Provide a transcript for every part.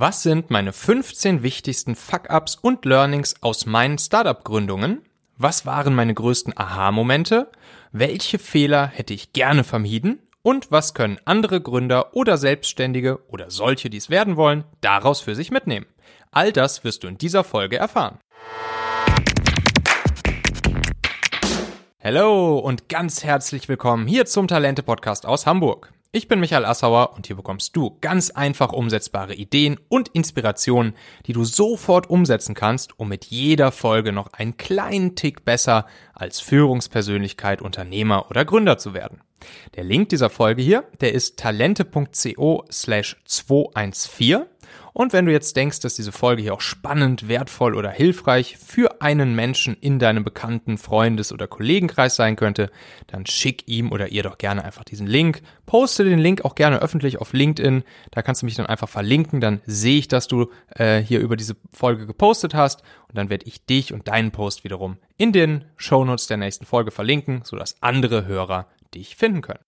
Was sind meine 15 wichtigsten Fuck-ups und Learnings aus meinen Startup-Gründungen? Was waren meine größten Aha-Momente? Welche Fehler hätte ich gerne vermieden? Und was können andere Gründer oder Selbstständige oder solche, die es werden wollen, daraus für sich mitnehmen? All das wirst du in dieser Folge erfahren. Hallo und ganz herzlich willkommen hier zum Talente Podcast aus Hamburg. Ich bin Michael Assauer und hier bekommst du ganz einfach umsetzbare Ideen und Inspirationen, die du sofort umsetzen kannst, um mit jeder Folge noch einen kleinen Tick besser als Führungspersönlichkeit, Unternehmer oder Gründer zu werden. Der Link dieser Folge hier, der ist talente.co slash 214 und wenn du jetzt denkst, dass diese Folge hier auch spannend, wertvoll oder hilfreich für einen Menschen in deinem bekannten Freundes- oder Kollegenkreis sein könnte, dann schick ihm oder ihr doch gerne einfach diesen Link. Poste den Link auch gerne öffentlich auf LinkedIn. Da kannst du mich dann einfach verlinken. Dann sehe ich, dass du äh, hier über diese Folge gepostet hast. Und dann werde ich dich und deinen Post wiederum in den Shownotes der nächsten Folge verlinken, sodass andere Hörer dich finden können.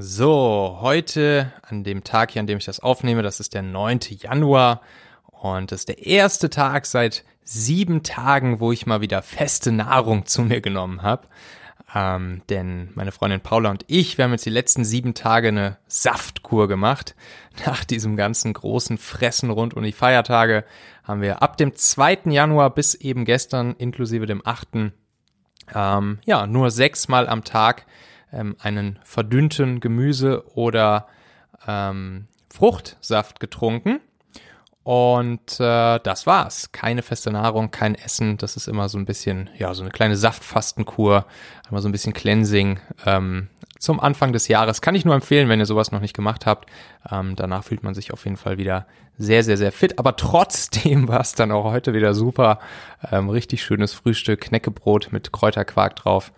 So, heute an dem Tag hier, an dem ich das aufnehme, das ist der 9. Januar und das ist der erste Tag seit sieben Tagen, wo ich mal wieder feste Nahrung zu mir genommen habe. Ähm, denn meine Freundin Paula und ich, wir haben jetzt die letzten sieben Tage eine Saftkur gemacht. Nach diesem ganzen großen Fressen rund um die Feiertage haben wir ab dem 2. Januar bis eben gestern, inklusive dem 8. Ähm, ja, nur sechsmal am Tag ähm, einen verdünnten Gemüse- oder ähm, Fruchtsaft getrunken. Und äh, das war's. Keine feste Nahrung, kein Essen. Das ist immer so ein bisschen, ja, so eine kleine Saftfastenkur, immer so ein bisschen Cleansing. Ähm, zum Anfang des Jahres kann ich nur empfehlen, wenn ihr sowas noch nicht gemacht habt. Ähm, danach fühlt man sich auf jeden Fall wieder sehr, sehr, sehr fit. Aber trotzdem war es dann auch heute wieder super. Ähm, richtig schönes Frühstück, Knäckebrot mit Kräuterquark drauf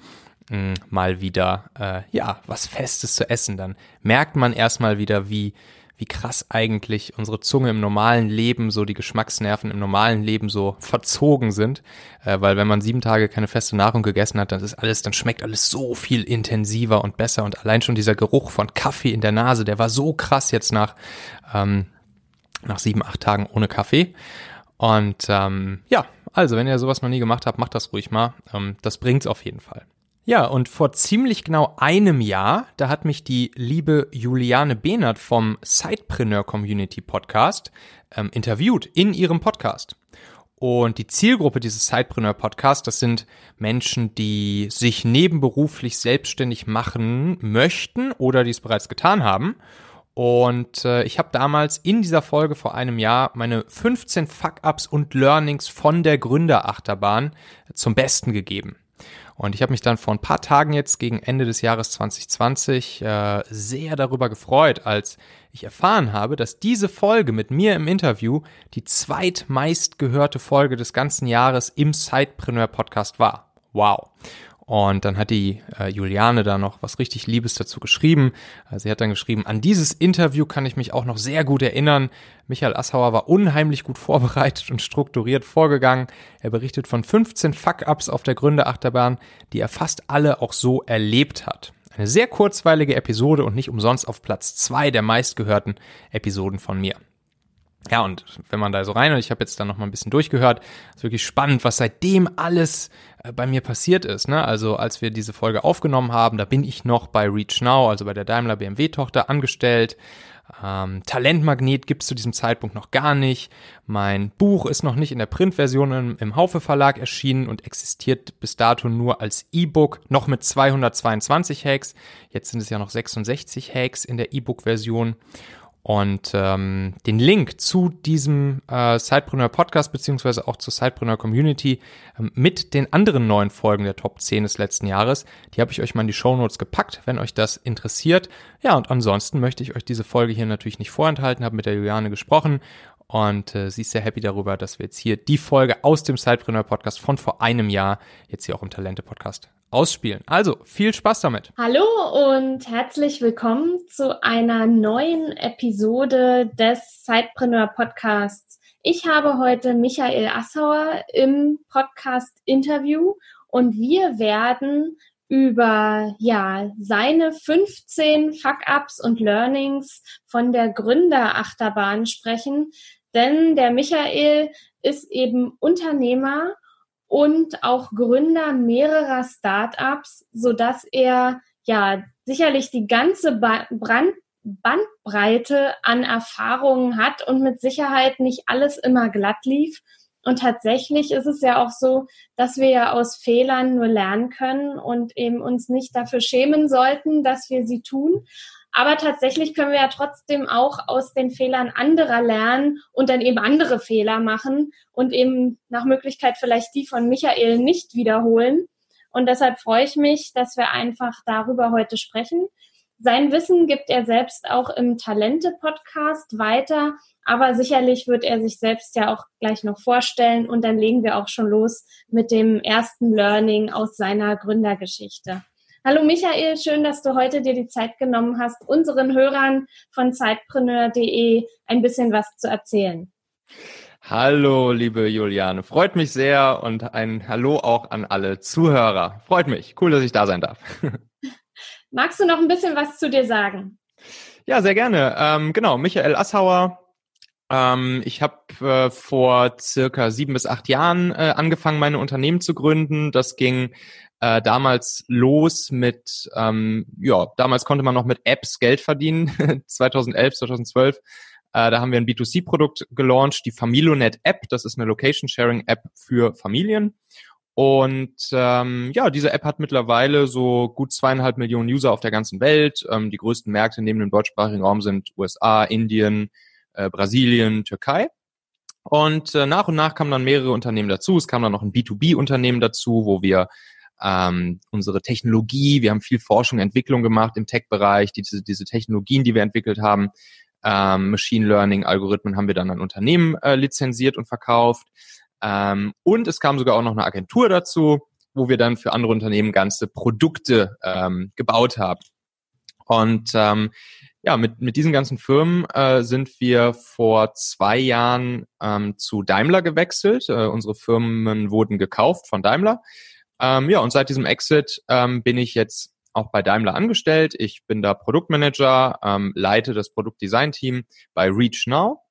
mh, mal wieder, äh, ja, was Festes zu essen. Dann merkt man erstmal wieder, wie, wie krass eigentlich unsere Zunge im normalen Leben, so die Geschmacksnerven im normalen Leben so verzogen sind. Äh, weil wenn man sieben Tage keine feste Nahrung gegessen hat, dann ist alles, dann schmeckt alles so viel intensiver und besser. Und allein schon dieser Geruch von Kaffee in der Nase, der war so krass jetzt nach, ähm, nach sieben, acht Tagen ohne Kaffee. Und ähm, ja, also wenn ihr sowas noch nie gemacht habt, macht das ruhig mal. Ähm, das bringt's auf jeden Fall. Ja, und vor ziemlich genau einem Jahr, da hat mich die liebe Juliane Behnert vom Sidepreneur Community Podcast ähm, interviewt in ihrem Podcast. Und die Zielgruppe dieses Sidepreneur Podcasts, das sind Menschen, die sich nebenberuflich selbstständig machen möchten oder die es bereits getan haben. Und äh, ich habe damals in dieser Folge vor einem Jahr meine 15 Fuck-ups und Learnings von der Gründerachterbahn zum Besten gegeben. Und ich habe mich dann vor ein paar Tagen jetzt gegen Ende des Jahres 2020 äh, sehr darüber gefreut, als ich erfahren habe, dass diese Folge mit mir im Interview die zweitmeist gehörte Folge des ganzen Jahres im Sidepreneur Podcast war. Wow. Und dann hat die äh, Juliane da noch was richtig Liebes dazu geschrieben. Also sie hat dann geschrieben, an dieses Interview kann ich mich auch noch sehr gut erinnern. Michael Assauer war unheimlich gut vorbereitet und strukturiert vorgegangen. Er berichtet von 15 Fuck-Ups auf der Gründerachterbahn, die er fast alle auch so erlebt hat. Eine sehr kurzweilige Episode und nicht umsonst auf Platz zwei der meistgehörten Episoden von mir. Ja, und wenn man da so rein, und ich habe jetzt dann noch mal ein bisschen durchgehört, ist wirklich spannend, was seitdem alles äh, bei mir passiert ist. Ne? Also als wir diese Folge aufgenommen haben, da bin ich noch bei Reach Now, also bei der Daimler BMW-Tochter, angestellt. Ähm, Talentmagnet gibt's zu diesem Zeitpunkt noch gar nicht. Mein Buch ist noch nicht in der Printversion im, im Haufe Verlag erschienen und existiert bis dato nur als E-Book, noch mit 222 Hacks. Jetzt sind es ja noch 66 Hacks in der E-Book-Version. Und ähm, den Link zu diesem äh, Sidepreneur Podcast beziehungsweise auch zur Sidepreneur Community ähm, mit den anderen neuen Folgen der Top 10 des letzten Jahres, die habe ich euch mal in die Show Notes gepackt, wenn euch das interessiert. Ja, und ansonsten möchte ich euch diese Folge hier natürlich nicht vorenthalten, habe mit der Juliane gesprochen und äh, sie ist sehr happy darüber, dass wir jetzt hier die Folge aus dem Sidepreneur Podcast von vor einem Jahr jetzt hier auch im Talente Podcast ausspielen. Also viel Spaß damit. Hallo und herzlich willkommen zu einer neuen Episode des Zeitpreneur Podcasts. Ich habe heute Michael Assauer im Podcast Interview und wir werden über ja seine 15 Fuck-ups und Learnings von der Gründerachterbahn sprechen, denn der Michael ist eben Unternehmer und auch Gründer mehrerer Startups, so dass er ja sicherlich die ganze Brand Bandbreite an Erfahrungen hat und mit Sicherheit nicht alles immer glatt lief. Und tatsächlich ist es ja auch so, dass wir ja aus Fehlern nur lernen können und eben uns nicht dafür schämen sollten, dass wir sie tun. Aber tatsächlich können wir ja trotzdem auch aus den Fehlern anderer lernen und dann eben andere Fehler machen und eben nach Möglichkeit vielleicht die von Michael nicht wiederholen. Und deshalb freue ich mich, dass wir einfach darüber heute sprechen. Sein Wissen gibt er selbst auch im Talente-Podcast weiter, aber sicherlich wird er sich selbst ja auch gleich noch vorstellen und dann legen wir auch schon los mit dem ersten Learning aus seiner Gründergeschichte. Hallo Michael, schön, dass du heute dir die Zeit genommen hast, unseren Hörern von zeitpreneur.de ein bisschen was zu erzählen. Hallo, liebe Juliane. Freut mich sehr und ein Hallo auch an alle Zuhörer. Freut mich. Cool, dass ich da sein darf. Magst du noch ein bisschen was zu dir sagen? Ja, sehr gerne. Ähm, genau, Michael Assauer. Ähm, ich habe äh, vor circa sieben bis acht Jahren äh, angefangen, meine Unternehmen zu gründen. Das ging äh, damals los mit, ähm, ja, damals konnte man noch mit Apps Geld verdienen, 2011, 2012. Äh, da haben wir ein B2C-Produkt gelauncht, die Familonet App. Das ist eine Location-Sharing-App für Familien. Und ähm, ja, diese App hat mittlerweile so gut zweieinhalb Millionen User auf der ganzen Welt. Ähm, die größten Märkte neben dem deutschsprachigen Raum sind USA, Indien, äh, Brasilien, Türkei. Und äh, nach und nach kamen dann mehrere Unternehmen dazu. Es kam dann noch ein B2B-Unternehmen dazu, wo wir ähm, unsere Technologie, wir haben viel Forschung, Entwicklung gemacht im Tech-Bereich, diese, diese Technologien, die wir entwickelt haben, ähm, Machine Learning, Algorithmen haben wir dann an Unternehmen äh, lizenziert und verkauft. Ähm, und es kam sogar auch noch eine Agentur dazu, wo wir dann für andere Unternehmen ganze Produkte ähm, gebaut haben. Und ähm, ja, mit, mit diesen ganzen Firmen äh, sind wir vor zwei Jahren ähm, zu Daimler gewechselt. Äh, unsere Firmen wurden gekauft von Daimler. Ähm, ja, und seit diesem Exit ähm, bin ich jetzt auch bei Daimler angestellt. Ich bin da Produktmanager, ähm, leite das Produktdesign-Team bei Reach Now.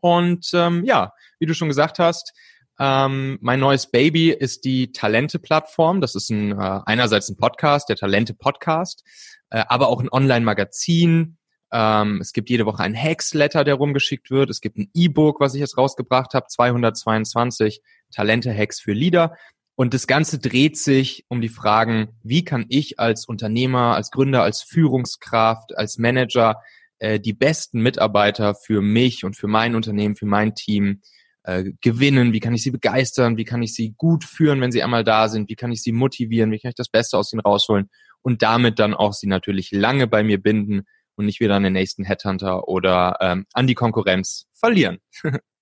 Und ähm, ja, wie du schon gesagt hast, ähm, mein neues Baby ist die Talente-Plattform. Das ist ein, äh, einerseits ein Podcast, der Talente-Podcast, äh, aber auch ein Online-Magazin. Ähm, es gibt jede Woche ein Hacks-Letter, der rumgeschickt wird. Es gibt ein E-Book, was ich jetzt rausgebracht habe, 222 Talente-Hacks für Leader. Und das Ganze dreht sich um die Fragen, wie kann ich als Unternehmer, als Gründer, als Führungskraft, als Manager äh, die besten Mitarbeiter für mich und für mein Unternehmen, für mein Team äh, gewinnen, wie kann ich sie begeistern, wie kann ich sie gut führen, wenn sie einmal da sind, wie kann ich sie motivieren, wie kann ich das Beste aus ihnen rausholen? Und damit dann auch sie natürlich lange bei mir binden und nicht wieder an den nächsten Headhunter oder ähm, an die Konkurrenz verlieren.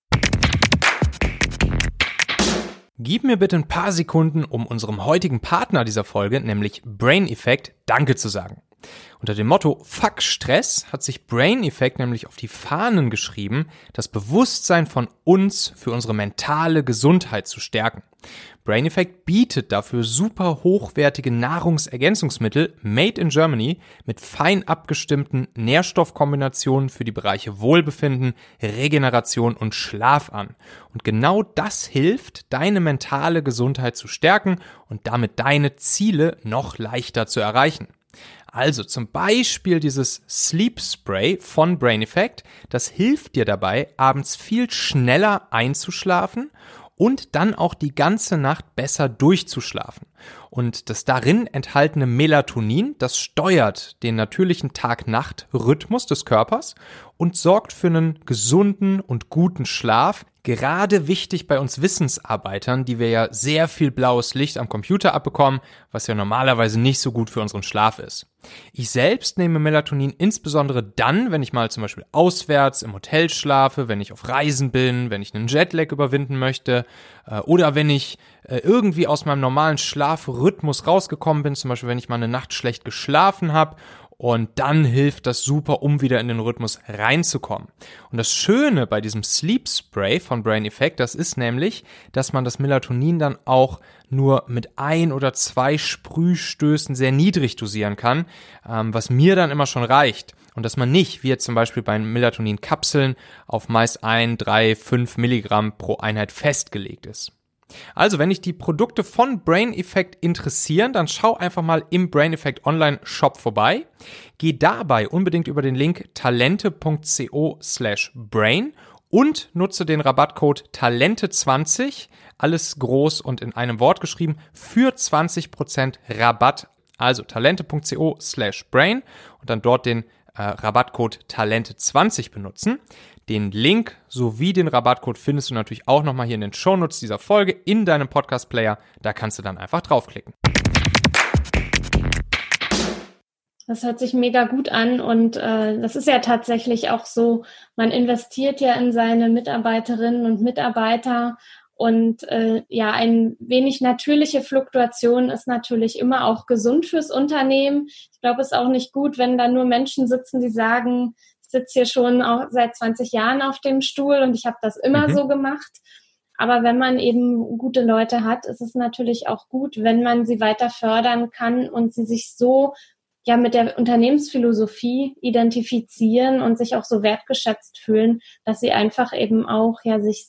Gib mir bitte ein paar Sekunden, um unserem heutigen Partner dieser Folge, nämlich Brain Effect, Danke zu sagen. Unter dem Motto Fuck Stress hat sich Brain Effect nämlich auf die Fahnen geschrieben, das Bewusstsein von uns für unsere mentale Gesundheit zu stärken. Brain Effect bietet dafür super hochwertige Nahrungsergänzungsmittel made in Germany mit fein abgestimmten Nährstoffkombinationen für die Bereiche Wohlbefinden, Regeneration und Schlaf an. Und genau das hilft, deine mentale Gesundheit zu stärken und damit deine Ziele noch leichter zu erreichen. Also zum Beispiel dieses Sleep Spray von Brain Effect, das hilft dir dabei, abends viel schneller einzuschlafen und dann auch die ganze Nacht besser durchzuschlafen. Und das darin enthaltene Melatonin, das steuert den natürlichen Tag-Nacht-Rhythmus des Körpers und sorgt für einen gesunden und guten Schlaf, gerade wichtig bei uns Wissensarbeitern, die wir ja sehr viel blaues Licht am Computer abbekommen, was ja normalerweise nicht so gut für unseren Schlaf ist. Ich selbst nehme Melatonin insbesondere dann, wenn ich mal zum Beispiel auswärts im Hotel schlafe, wenn ich auf Reisen bin, wenn ich einen Jetlag überwinden möchte äh, oder wenn ich äh, irgendwie aus meinem normalen Schlafrhythmus rausgekommen bin, zum Beispiel wenn ich mal eine Nacht schlecht geschlafen habe und dann hilft das super, um wieder in den Rhythmus reinzukommen. Und das Schöne bei diesem Sleep Spray von Brain Effect, das ist nämlich, dass man das Melatonin dann auch nur mit ein oder zwei Sprühstößen sehr niedrig dosieren kann, ähm, was mir dann immer schon reicht. Und dass man nicht, wie jetzt zum Beispiel bei Melatonin-Kapseln, auf meist ein, drei, fünf Milligramm pro Einheit festgelegt ist. Also, wenn dich die Produkte von Brain Effect interessieren, dann schau einfach mal im Brain Effect Online Shop vorbei. Geh dabei unbedingt über den Link talente.co slash brain und nutze den Rabattcode Talente20, alles groß und in einem Wort geschrieben, für 20% Rabatt. Also talente.co slash brain und dann dort den äh, Rabattcode Talente20 benutzen. Den Link sowie den Rabattcode findest du natürlich auch nochmal hier in den Shownotes dieser Folge in deinem Podcast-Player. Da kannst du dann einfach draufklicken. Das hört sich mega gut an und äh, das ist ja tatsächlich auch so, man investiert ja in seine Mitarbeiterinnen und Mitarbeiter und äh, ja, ein wenig natürliche Fluktuation ist natürlich immer auch gesund fürs Unternehmen. Ich glaube, es ist auch nicht gut, wenn da nur Menschen sitzen, die sagen, sitze hier schon auch seit 20 Jahren auf dem Stuhl und ich habe das immer mhm. so gemacht. Aber wenn man eben gute Leute hat, ist es natürlich auch gut, wenn man sie weiter fördern kann und sie sich so ja mit der Unternehmensphilosophie identifizieren und sich auch so wertgeschätzt fühlen, dass sie einfach eben auch ja sich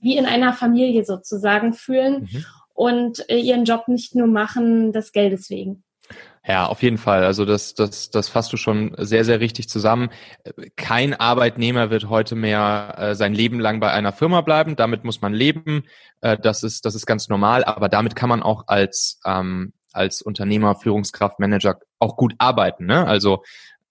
wie in einer Familie sozusagen fühlen mhm. und äh, ihren Job nicht nur machen des Geldes wegen. Ja, auf jeden Fall. Also das, das, das fasst du schon sehr, sehr richtig zusammen. Kein Arbeitnehmer wird heute mehr äh, sein Leben lang bei einer Firma bleiben. Damit muss man leben. Äh, das ist, das ist ganz normal. Aber damit kann man auch als ähm, als Unternehmer, Führungskraft, Manager auch gut arbeiten. Ne? Also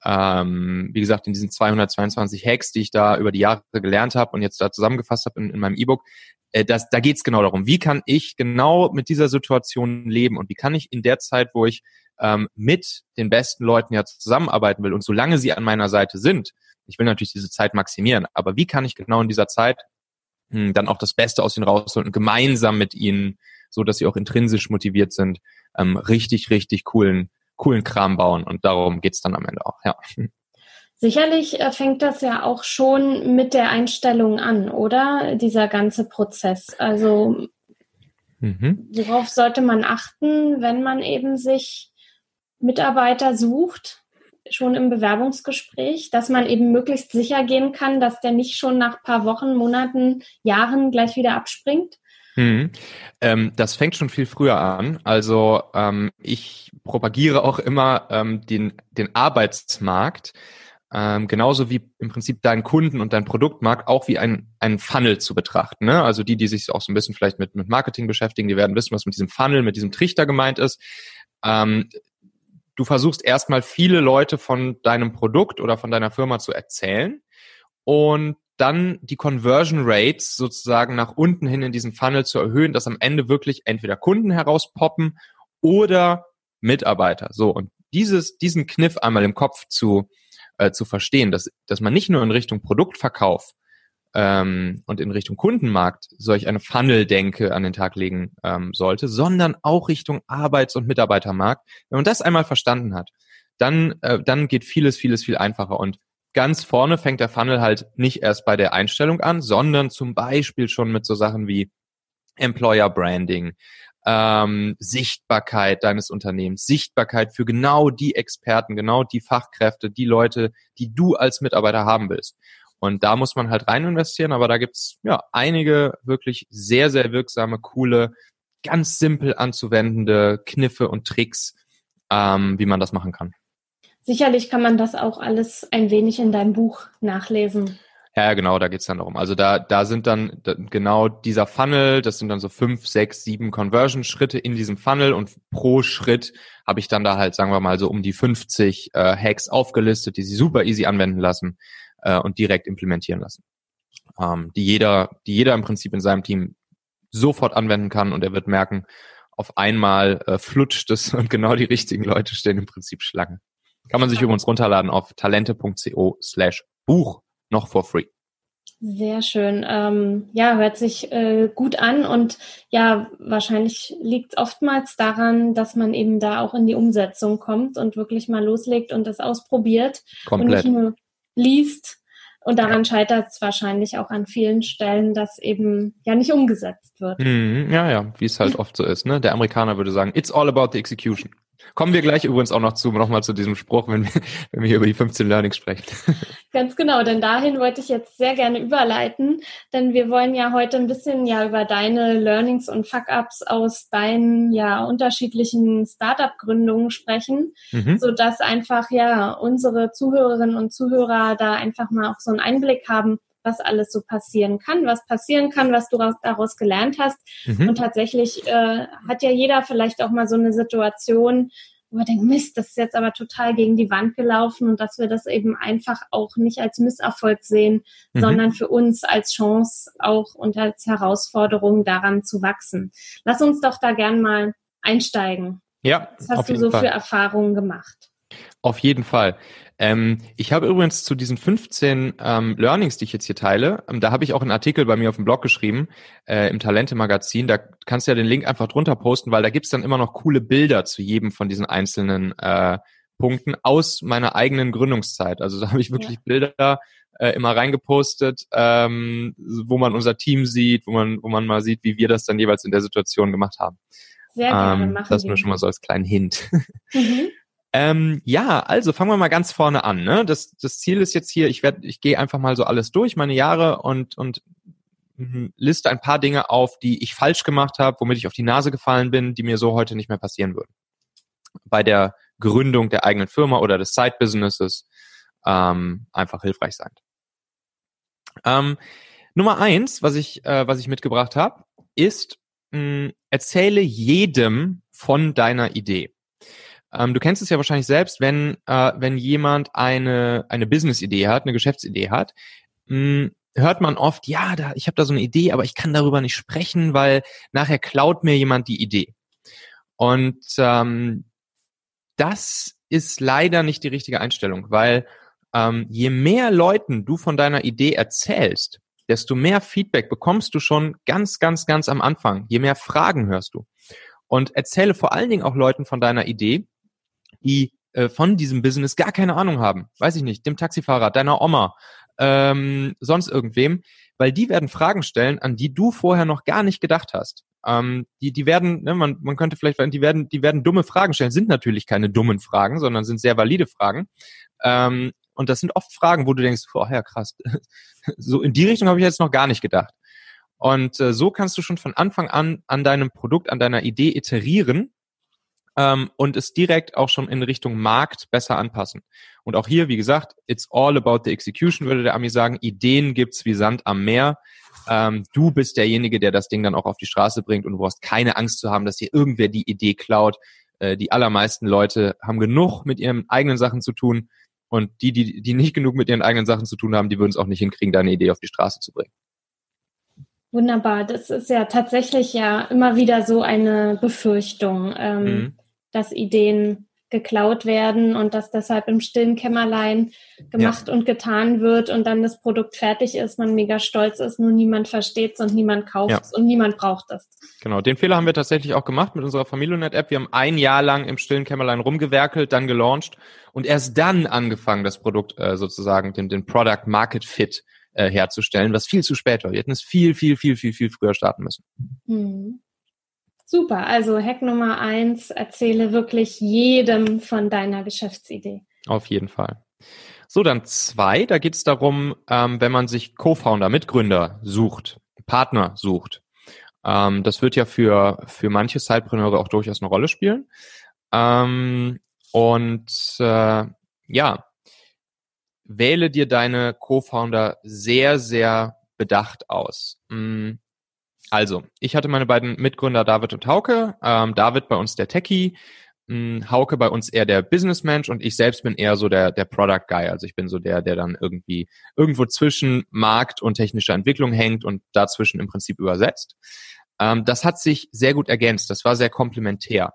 ähm, wie gesagt, in diesen 222 Hacks, die ich da über die Jahre gelernt habe und jetzt da zusammengefasst habe in, in meinem E-Book, äh, das, da geht es genau darum, wie kann ich genau mit dieser Situation leben und wie kann ich in der Zeit, wo ich ähm, mit den besten Leuten ja zusammenarbeiten will und solange sie an meiner Seite sind, ich will natürlich diese Zeit maximieren, aber wie kann ich genau in dieser Zeit mh, hm, dann auch das Beste aus ihnen rausholen und gemeinsam mit ihnen, so dass sie auch intrinsisch motiviert sind, ähm, richtig, richtig coolen, coolen Kram bauen. Und darum geht's dann am Ende auch, ja. Sicherlich äh, fängt das ja auch schon mit der Einstellung an, oder? Dieser ganze Prozess. Also mhm. worauf sollte man achten, wenn man eben sich Mitarbeiter sucht, schon im Bewerbungsgespräch, dass man eben möglichst sicher gehen kann, dass der nicht schon nach paar Wochen, Monaten, Jahren gleich wieder abspringt? Mhm. Ähm, das fängt schon viel früher an. Also ähm, ich propagiere auch immer ähm, den, den Arbeitsmarkt, ähm, genauso wie im Prinzip deinen Kunden und dein Produktmarkt auch wie ein, ein Funnel zu betrachten. Ne? Also die, die sich auch so ein bisschen vielleicht mit, mit Marketing beschäftigen, die werden wissen, was mit diesem Funnel, mit diesem Trichter gemeint ist. Ähm, du versuchst erstmal viele Leute von deinem Produkt oder von deiner Firma zu erzählen und dann die Conversion Rates sozusagen nach unten hin in diesem Funnel zu erhöhen, dass am Ende wirklich entweder Kunden herauspoppen oder Mitarbeiter. So, und dieses, diesen Kniff einmal im Kopf zu, äh, zu verstehen, dass, dass man nicht nur in Richtung Produktverkauf ähm, und in Richtung Kundenmarkt solch eine Funnel-Denke an den Tag legen ähm, sollte, sondern auch Richtung Arbeits- und Mitarbeitermarkt. Wenn man das einmal verstanden hat, dann, äh, dann geht vieles, vieles viel einfacher. Und ganz vorne fängt der Funnel halt nicht erst bei der Einstellung an, sondern zum Beispiel schon mit so Sachen wie Employer Branding, ähm, Sichtbarkeit deines Unternehmens, Sichtbarkeit für genau die Experten, genau die Fachkräfte, die Leute, die du als Mitarbeiter haben willst. Und da muss man halt rein investieren, aber da gibt's ja einige wirklich sehr, sehr wirksame, coole, ganz simpel anzuwendende Kniffe und Tricks, ähm, wie man das machen kann. Sicherlich kann man das auch alles ein wenig in deinem Buch nachlesen. Ja, genau, da geht's dann darum. Also da, da sind dann genau dieser Funnel, das sind dann so fünf, sechs, sieben Conversion-Schritte in diesem Funnel und pro Schritt habe ich dann da halt, sagen wir mal, so um die 50 äh, Hacks aufgelistet, die sie super easy anwenden lassen äh, und direkt implementieren lassen. Ähm, die jeder, die jeder im Prinzip in seinem Team sofort anwenden kann und er wird merken, auf einmal äh, flutscht es und genau die richtigen Leute stehen im Prinzip Schlange. Kann man sich übrigens runterladen auf talente.co slash Buch noch for free. Sehr schön. Ähm, ja, hört sich äh, gut an und ja, wahrscheinlich liegt es oftmals daran, dass man eben da auch in die Umsetzung kommt und wirklich mal loslegt und das ausprobiert Komplett. und nicht nur liest. Und daran ja. scheitert es wahrscheinlich auch an vielen Stellen, dass eben ja nicht umgesetzt wird. Mhm, ja, ja, wie es halt oft so ist. Ne? Der Amerikaner würde sagen, it's all about the execution. Kommen wir gleich übrigens auch noch zu, nochmal zu diesem Spruch, wenn wir, wenn wir hier über die 15 Learnings sprechen. Ganz genau, denn dahin wollte ich jetzt sehr gerne überleiten, denn wir wollen ja heute ein bisschen ja über deine Learnings und Fuck-Ups aus deinen ja unterschiedlichen Startup-Gründungen sprechen, mhm. so dass einfach ja unsere Zuhörerinnen und Zuhörer da einfach mal auch so einen Einblick haben, was alles so passieren kann, was passieren kann, was du daraus gelernt hast. Mhm. Und tatsächlich äh, hat ja jeder vielleicht auch mal so eine Situation, wo er denkt, Mist, das ist jetzt aber total gegen die Wand gelaufen und dass wir das eben einfach auch nicht als Misserfolg sehen, mhm. sondern für uns als Chance auch und als Herausforderung daran zu wachsen. Lass uns doch da gern mal einsteigen. Ja. Was hast du so Fall. für Erfahrungen gemacht? Auf jeden Fall. Ähm, ich habe übrigens zu diesen 15 ähm, Learnings, die ich jetzt hier teile, ähm, da habe ich auch einen Artikel bei mir auf dem Blog geschrieben, äh, im Talente-Magazin. Da kannst du ja den Link einfach drunter posten, weil da gibt's dann immer noch coole Bilder zu jedem von diesen einzelnen äh, Punkten aus meiner eigenen Gründungszeit. Also da habe ich wirklich ja. Bilder äh, immer reingepostet, ähm, wo man unser Team sieht, wo man, wo man mal sieht, wie wir das dann jeweils in der Situation gemacht haben. Sehr gerne, ähm, machen Das nur schon mal so als kleinen Hint. Mhm. Ähm, ja, also fangen wir mal ganz vorne an. Ne? Das, das Ziel ist jetzt hier, ich werde, ich gehe einfach mal so alles durch, meine Jahre und, und mhm, liste ein paar Dinge auf, die ich falsch gemacht habe, womit ich auf die Nase gefallen bin, die mir so heute nicht mehr passieren würden. Bei der Gründung der eigenen Firma oder des Side-Businesses ähm, einfach hilfreich sein. Ähm, Nummer eins, was ich, äh, was ich mitgebracht habe, ist, mh, erzähle jedem von deiner Idee. Ähm, du kennst es ja wahrscheinlich selbst, wenn, äh, wenn jemand eine, eine Business-Idee hat, eine Geschäftsidee hat, mh, hm, hört man oft, ja, da, ich habe da so eine Idee, aber ich kann darüber nicht sprechen, weil nachher klaut mir jemand die Idee. Und ähm, das ist leider nicht die richtige Einstellung, weil ähm, je mehr Leuten du von deiner Idee erzählst, desto mehr Feedback bekommst du schon ganz, ganz, ganz am Anfang. Je mehr Fragen hörst du. Und erzähle vor allen Dingen auch Leuten von deiner Idee, die äh, von diesem Business gar keine Ahnung haben, weiß ich nicht, dem Taxifahrer, deiner Oma, ähm, sonst irgendwem, weil die werden Fragen stellen, an die du vorher noch gar nicht gedacht hast. Ähm, die, die werden, ne, man, man könnte vielleicht, die werden, die werden dumme Fragen stellen, sind natürlich keine dummen Fragen, sondern sind sehr valide Fragen. Ähm, und das sind oft Fragen, wo du denkst, boah, ja krass, so in die Richtung habe ich jetzt noch gar nicht gedacht. Und äh, so kannst du schon von Anfang an an deinem Produkt, an deiner Idee iterieren ähm, und es direkt auch schon in Richtung Markt besser anpassen. Und auch hier, wie gesagt, it's all about the execution, würde der Ami sagen. Ideen gibt's wie Sand am Meer. Ähm, du bist derjenige, der das Ding dann auch auf die Straße bringt und du brauchst keine Angst zu haben, dass dir irgendwer die Idee klaut. Äh, die allermeisten Leute haben genug mit ihren eigenen Sachen zu tun. Und die, die, die nicht genug mit ihren eigenen Sachen zu tun haben, die würden es auch nicht hinkriegen, deine Idee auf die Straße zu bringen. Wunderbar. Das ist ja tatsächlich ja immer wieder so eine Befürchtung. Ähm, mhm dass Ideen geklaut werden und dass deshalb im stillen Kämmerlein gemacht ja. und getan wird und dann das Produkt fertig ist, man mega stolz ist, nur niemand versteht es und niemand kauft es ja. und niemand braucht es. Genau, den Fehler haben wir tatsächlich auch gemacht mit unserer Familionet-App. Wir haben ein Jahr lang im stillen Kämmerlein rumgewerkelt, dann gelauncht und erst dann angefangen, das Produkt äh, sozusagen, den, den Product Market Fit äh, herzustellen, was viel zu spät war. Wir hätten es viel, viel, viel, viel, viel früher starten müssen. Mhm. Super, also Hack Nummer eins, erzähle wirklich jedem von deiner Geschäftsidee. Auf jeden Fall. So, dann zwei, da geht es darum, ähm, wenn man sich Co-Founder, Mitgründer sucht, Partner sucht. Ähm, das wird ja für, für manche Sidepreneure auch durchaus eine Rolle spielen. Ähm, und äh, ja, wähle dir deine Co-Founder sehr, sehr bedacht aus. Hm, also, ich hatte meine beiden Mitgründer David und Hauke. Ähm, David bei uns der Techie, mh, hm, Hauke bei uns eher der Businessmensch und ich selbst bin eher so der, der Product Guy. Also ich bin so der, der dann irgendwie irgendwo zwischen Markt und technischer Entwicklung hängt und dazwischen im Prinzip übersetzt. Ähm, das hat sich sehr gut ergänzt. Das war sehr komplementär.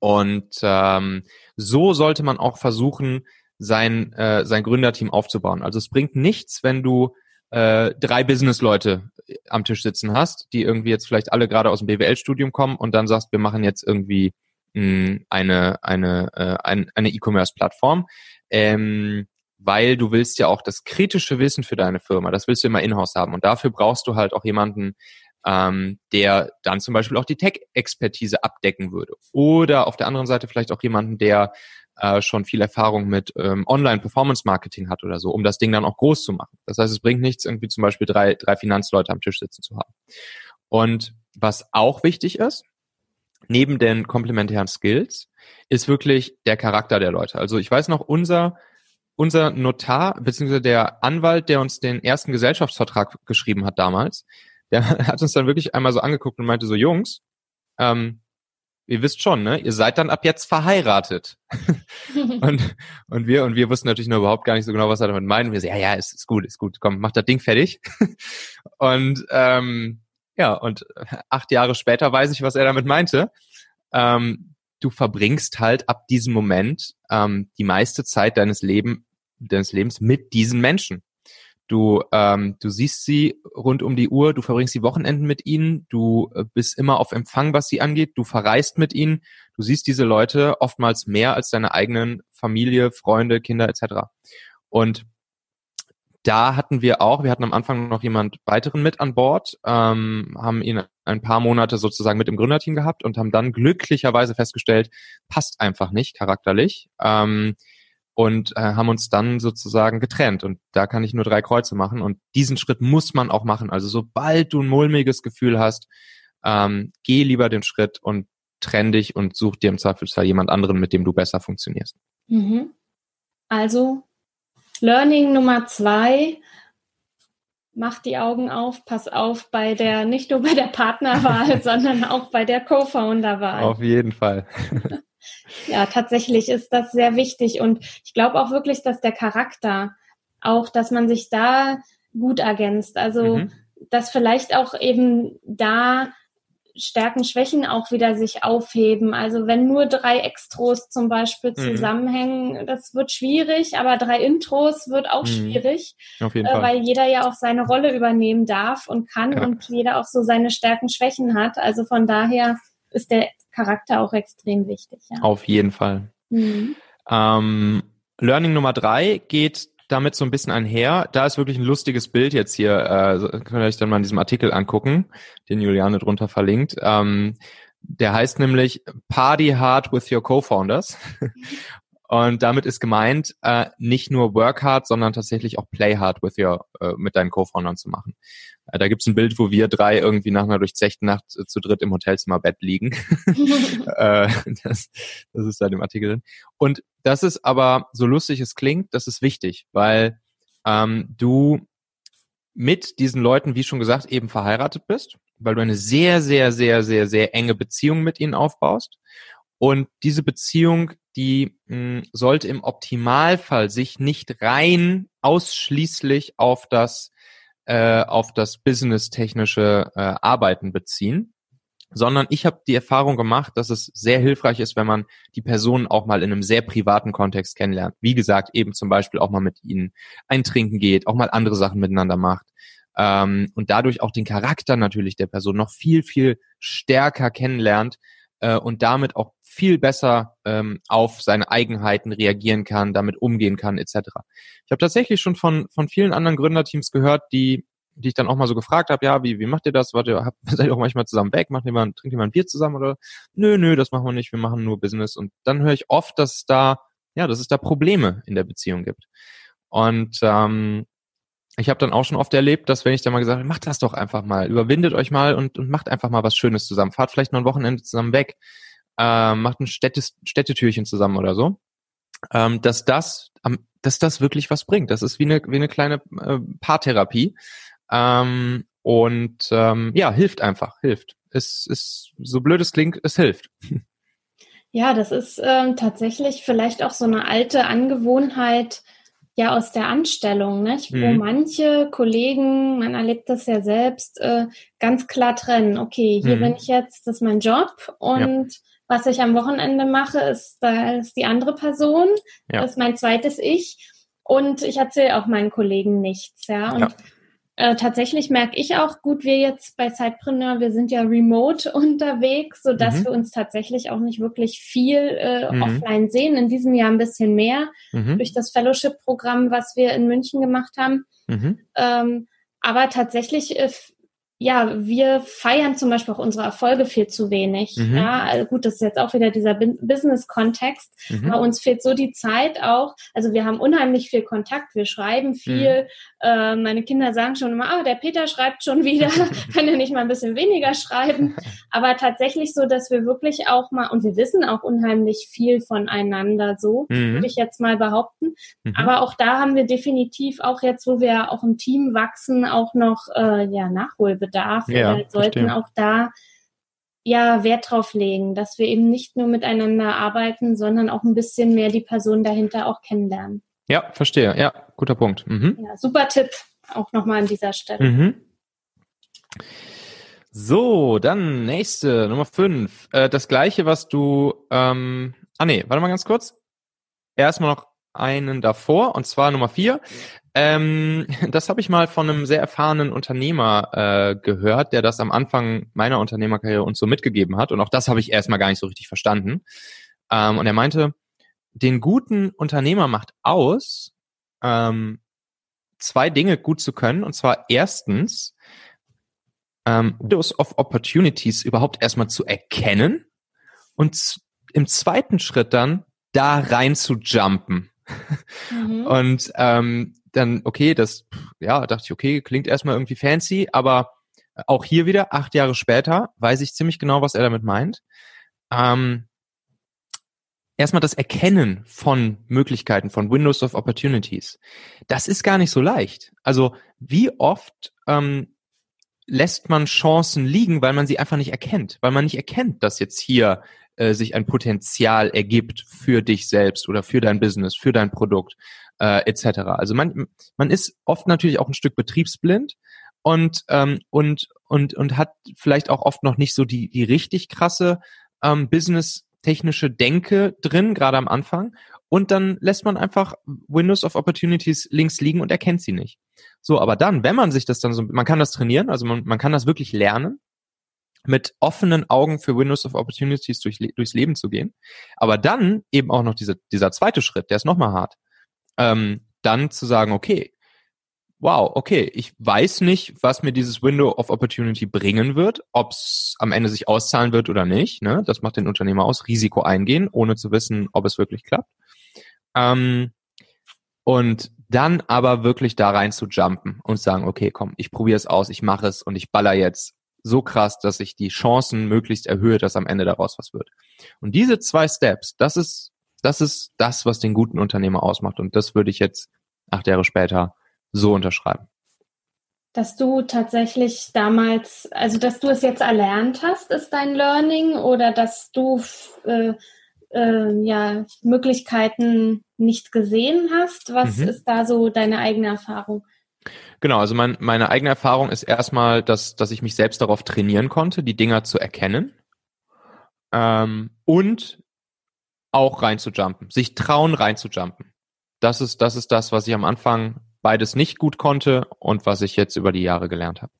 Und ähm, so sollte man auch versuchen, sein, äh, sein Gründerteam aufzubauen. Also es bringt nichts, wenn du äh, drei Business-Leute am Tisch sitzen hast, die irgendwie jetzt vielleicht alle gerade aus dem BWL-Studium kommen und dann sagst, wir machen jetzt irgendwie mh, hm, eine eine äh, ein, eine E-Commerce-Plattform, ähm, weil du willst ja auch das kritische Wissen für deine Firma, das willst du immer in-house haben. Und dafür brauchst du halt auch jemanden, ähm, der dann zum Beispiel auch die Tech-Expertise abdecken würde. Oder auf der anderen Seite vielleicht auch jemanden, der äh, schon viel Erfahrung mit ähm, Online-Performance-Marketing hat oder so, um das Ding dann auch groß zu machen. Das heißt, es bringt nichts, irgendwie zum Beispiel drei, drei Finanzleute am Tisch sitzen zu haben. Und was auch wichtig ist, neben den komplementären Skills, ist wirklich der Charakter der Leute. Also ich weiß noch, unser unser Notar, beziehungsweise der Anwalt, der uns den ersten Gesellschaftsvertrag geschrieben hat damals, der hat uns dann wirklich einmal so angeguckt und meinte so, Jungs, ähm, ihr wisst schon, ne? Ihr seid dann ab jetzt verheiratet. und, und wir, und wir wussten natürlich noch überhaupt gar nicht so genau, was er damit meint. Und wir so, ja, ja, ist, ist gut, ist gut, komm, mach das Ding fertig. und ähm, ja, und acht Jahre später weiß ich, was er damit meinte. Ähm, du verbringst halt ab diesem Moment ähm, die meiste Zeit deines, Leben, deines Lebens mit diesen Menschen. Du, ähm, du siehst sie rund um die Uhr, du verbringst die Wochenenden mit ihnen, du äh, bist immer auf Empfang, was sie angeht, du verreist mit ihnen, du siehst diese Leute oftmals mehr als deine eigenen Familie, Freunde, Kinder etc. Und da hatten wir auch, wir hatten am Anfang noch jemand weiteren mit an Bord, ähm, haben ihn ein paar Monate sozusagen mit im Gründerteam gehabt und haben dann glücklicherweise festgestellt, passt einfach nicht charakterlich. Ähm, und äh, haben uns dann sozusagen getrennt. Und da kann ich nur drei Kreuze machen. Und diesen Schritt muss man auch machen. Also sobald du ein mulmiges Gefühl hast, ähm, geh lieber den Schritt und trenn dich und such dir im Zweifelsfall jemand anderen, mit dem du besser funktionierst. Mhm. Also Learning Nummer zwei, mach die Augen auf, pass auf bei der, nicht nur bei der Partnerwahl, sondern auch bei der Co-Founder-Wahl. Auf jeden Fall. Ja, tatsächlich ist das sehr wichtig und ich glaube auch wirklich, dass der Charakter auch, dass man sich da gut ergänzt. Also, mhm. dass vielleicht auch eben da Stärken, Schwächen auch wieder sich aufheben. Also wenn nur drei Extros zum Beispiel mhm. zusammenhängen, das wird schwierig, aber drei Intros wird auch mhm. schwierig, Auf jeden äh, Fall. weil jeder ja auch seine Rolle übernehmen darf und kann ja. und jeder auch so seine Stärken, Schwächen hat. Also von daher ist der Charakter auch extrem wichtig. Ja. Auf jeden Fall. Mhm. Ähm, Learning Nummer drei geht damit so ein bisschen einher. Da ist wirklich ein lustiges Bild jetzt hier. Äh, könnt ihr euch dann mal in diesem Artikel angucken, den Juliane drunter verlinkt. Ähm, der heißt nämlich Party Hard with Your Co-Founders. Und damit ist gemeint, äh, nicht nur work hard, sondern tatsächlich auch play hard with your, äh, mit deinen Co-Foundern zu machen. Äh, da gibt's ein Bild, wo wir drei irgendwie nach einer durchzechten Nacht äh, zu dritt im Hotelzimmerbett liegen. äh, das, das ist da im Artikel drin. Und das ist aber, so lustig es klingt, das ist wichtig, weil ähm, du mit diesen Leuten, wie schon gesagt, eben verheiratet bist, weil du eine sehr, sehr, sehr, sehr, sehr enge Beziehung mit ihnen aufbaust. Und diese Beziehung, die mh, sollte im Optimalfall sich nicht rein ausschließlich auf das äh, auf das business-technische äh, Arbeiten beziehen, sondern ich habe die Erfahrung gemacht, dass es sehr hilfreich ist, wenn man die Personen auch mal in einem sehr privaten Kontext kennenlernt. Wie gesagt, eben zum Beispiel auch mal mit ihnen eintrinken geht, auch mal andere Sachen miteinander macht ähm, und dadurch auch den Charakter natürlich der Person noch viel, viel stärker kennenlernt, äh, und damit auch viel besser ähm, auf seine Eigenheiten reagieren kann, damit umgehen kann, etc. Ich habe tatsächlich schon von, von vielen anderen Gründerteams gehört, die die ich dann auch mal so gefragt habe, ja, wie, wie macht ihr das? Wart ihr, habt, seid ihr auch manchmal zusammen weg? Macht ihr trinkt mal ein Bier zusammen oder? Nö, nö, das machen wir nicht, wir machen nur Business. Und dann höre ich oft, dass es da, ja, dass es da Probleme in der Beziehung gibt. Und ähm, ich habe dann auch schon oft erlebt, dass wenn ich dann mal gesagt habe, macht das doch einfach mal, überwindet euch mal und, und macht einfach mal was Schönes zusammen. Fahrt vielleicht noch ein Wochenende zusammen weg, äh, macht ein Städtes, Städtetürchen zusammen oder so. Ähm, dass das, dass das wirklich was bringt. Das ist wie eine, wie eine kleine äh, Paartherapie. Ähm, und ähm, ja, hilft einfach, hilft. Es ist, so blöd es klingt, es hilft. Ja, das ist ähm, tatsächlich vielleicht auch so eine alte Angewohnheit, ja aus der Anstellung, nicht? Mhm. wo manche Kollegen, man erlebt das ja selbst, äh, ganz klar trennen. Okay, hier mhm. bin ich jetzt, das ist mein Job und ja. Was ich am Wochenende mache, ist, da ist die andere Person, ja. das ist mein zweites Ich und ich erzähle auch meinen Kollegen nichts, ja. Und ja. Äh, tatsächlich merke ich auch gut, wir jetzt bei Sidepreneur, wir sind ja remote unterwegs, so dass mhm. wir uns tatsächlich auch nicht wirklich viel äh, mhm. offline sehen. In diesem Jahr ein bisschen mehr mhm. durch das Fellowship-Programm, was wir in München gemacht haben. Mhm. Ähm, aber tatsächlich äh, ja, wir feiern zum Beispiel auch unsere Erfolge viel zu wenig. Mhm. Ja, also gut, das ist jetzt auch wieder dieser Business-Kontext. Mhm. Aber uns fehlt so die Zeit auch. Also wir haben unheimlich viel Kontakt, wir schreiben viel. Mhm. Äh, meine Kinder sagen schon immer, ah, der Peter schreibt schon wieder, kann er nicht mal ein bisschen weniger schreiben. Aber tatsächlich so, dass wir wirklich auch mal, und wir wissen auch unheimlich viel voneinander, so mhm. würde ich jetzt mal behaupten. Mhm. Aber auch da haben wir definitiv auch jetzt, wo wir auch im Team wachsen, auch noch äh, ja, Nachholbedarf. Bedarf. Ja, wir sollten verstehe. auch da ja Wert drauf legen, dass wir eben nicht nur miteinander arbeiten, sondern auch ein bisschen mehr die Person dahinter auch kennenlernen. Ja, verstehe. Ja, guter Punkt. Mhm. Ja, super Tipp auch nochmal an dieser Stelle. Mhm. So, dann nächste, Nummer fünf. Äh, das gleiche, was du, ähm, ah nee, warte mal ganz kurz. Erstmal noch einen davor, und zwar Nummer vier. Ähm, das habe ich mal von einem sehr erfahrenen Unternehmer äh, gehört, der das am Anfang meiner Unternehmerkarriere uns so mitgegeben hat. Und auch das habe ich erstmal gar nicht so richtig verstanden. Ähm, und er meinte, den guten Unternehmer macht aus, ähm, zwei Dinge gut zu können. Und zwar erstens, ähm, Windows of Opportunities überhaupt erstmal zu erkennen und im zweiten Schritt dann da rein zu jumpen. Mhm. Und ähm, dann, okay, das, ja, dachte ich, okay, klingt erstmal irgendwie fancy, aber auch hier wieder, acht Jahre später, weiß ich ziemlich genau, was er damit meint. Ähm, erstmal das Erkennen von Möglichkeiten, von Windows of Opportunities. Das ist gar nicht so leicht. Also wie oft ähm, lässt man Chancen liegen, weil man sie einfach nicht erkennt, weil man nicht erkennt, dass jetzt hier äh, sich ein Potenzial ergibt für dich selbst oder für dein Business, für dein Produkt äh, etc. Also man, man ist oft natürlich auch ein Stück betriebsblind und ähm, und und und hat vielleicht auch oft noch nicht so die die richtig krasse ähm, Business technische Denke drin, gerade am Anfang. Und dann lässt man einfach Windows of Opportunities links liegen und erkennt sie nicht. So, aber dann, wenn man sich das dann so, man kann das trainieren, also man, man kann das wirklich lernen, mit offenen Augen für Windows of Opportunities durch, durchs Leben zu gehen. Aber dann eben auch noch diese, dieser zweite Schritt, der ist nochmal hart ähm, dann zu sagen, okay, wow, okay, ich weiß nicht, was mir dieses Window of Opportunity bringen wird, ob es am Ende sich auszahlen wird oder nicht. Ne? Das macht den Unternehmer aus, Risiko eingehen, ohne zu wissen, ob es wirklich klappt. Ähm, und dann aber wirklich da rein zu jumpen und sagen, okay, komm, ich probiere es aus, ich mache es und ich baller jetzt so krass, dass ich die Chancen möglichst erhöhe, dass am Ende daraus was wird. Und diese zwei Steps, das ist das ist das, was den guten Unternehmer ausmacht. Und das würde ich jetzt acht Jahre später so unterschreiben. Dass du tatsächlich damals, also dass du es jetzt erlernt hast, ist dein Learning oder dass du äh, äh, ja Möglichkeiten nicht gesehen hast? Was mhm. ist da so deine eigene Erfahrung? Genau, also mein, meine eigene Erfahrung ist erstmal, dass, dass ich mich selbst darauf trainieren konnte, die Dinger zu erkennen. Ähm, und auch reinzujumpen, sich trauen reinzujumpen. Das ist, das ist das, was ich am Anfang beides nicht gut konnte und was ich jetzt über die Jahre gelernt habe.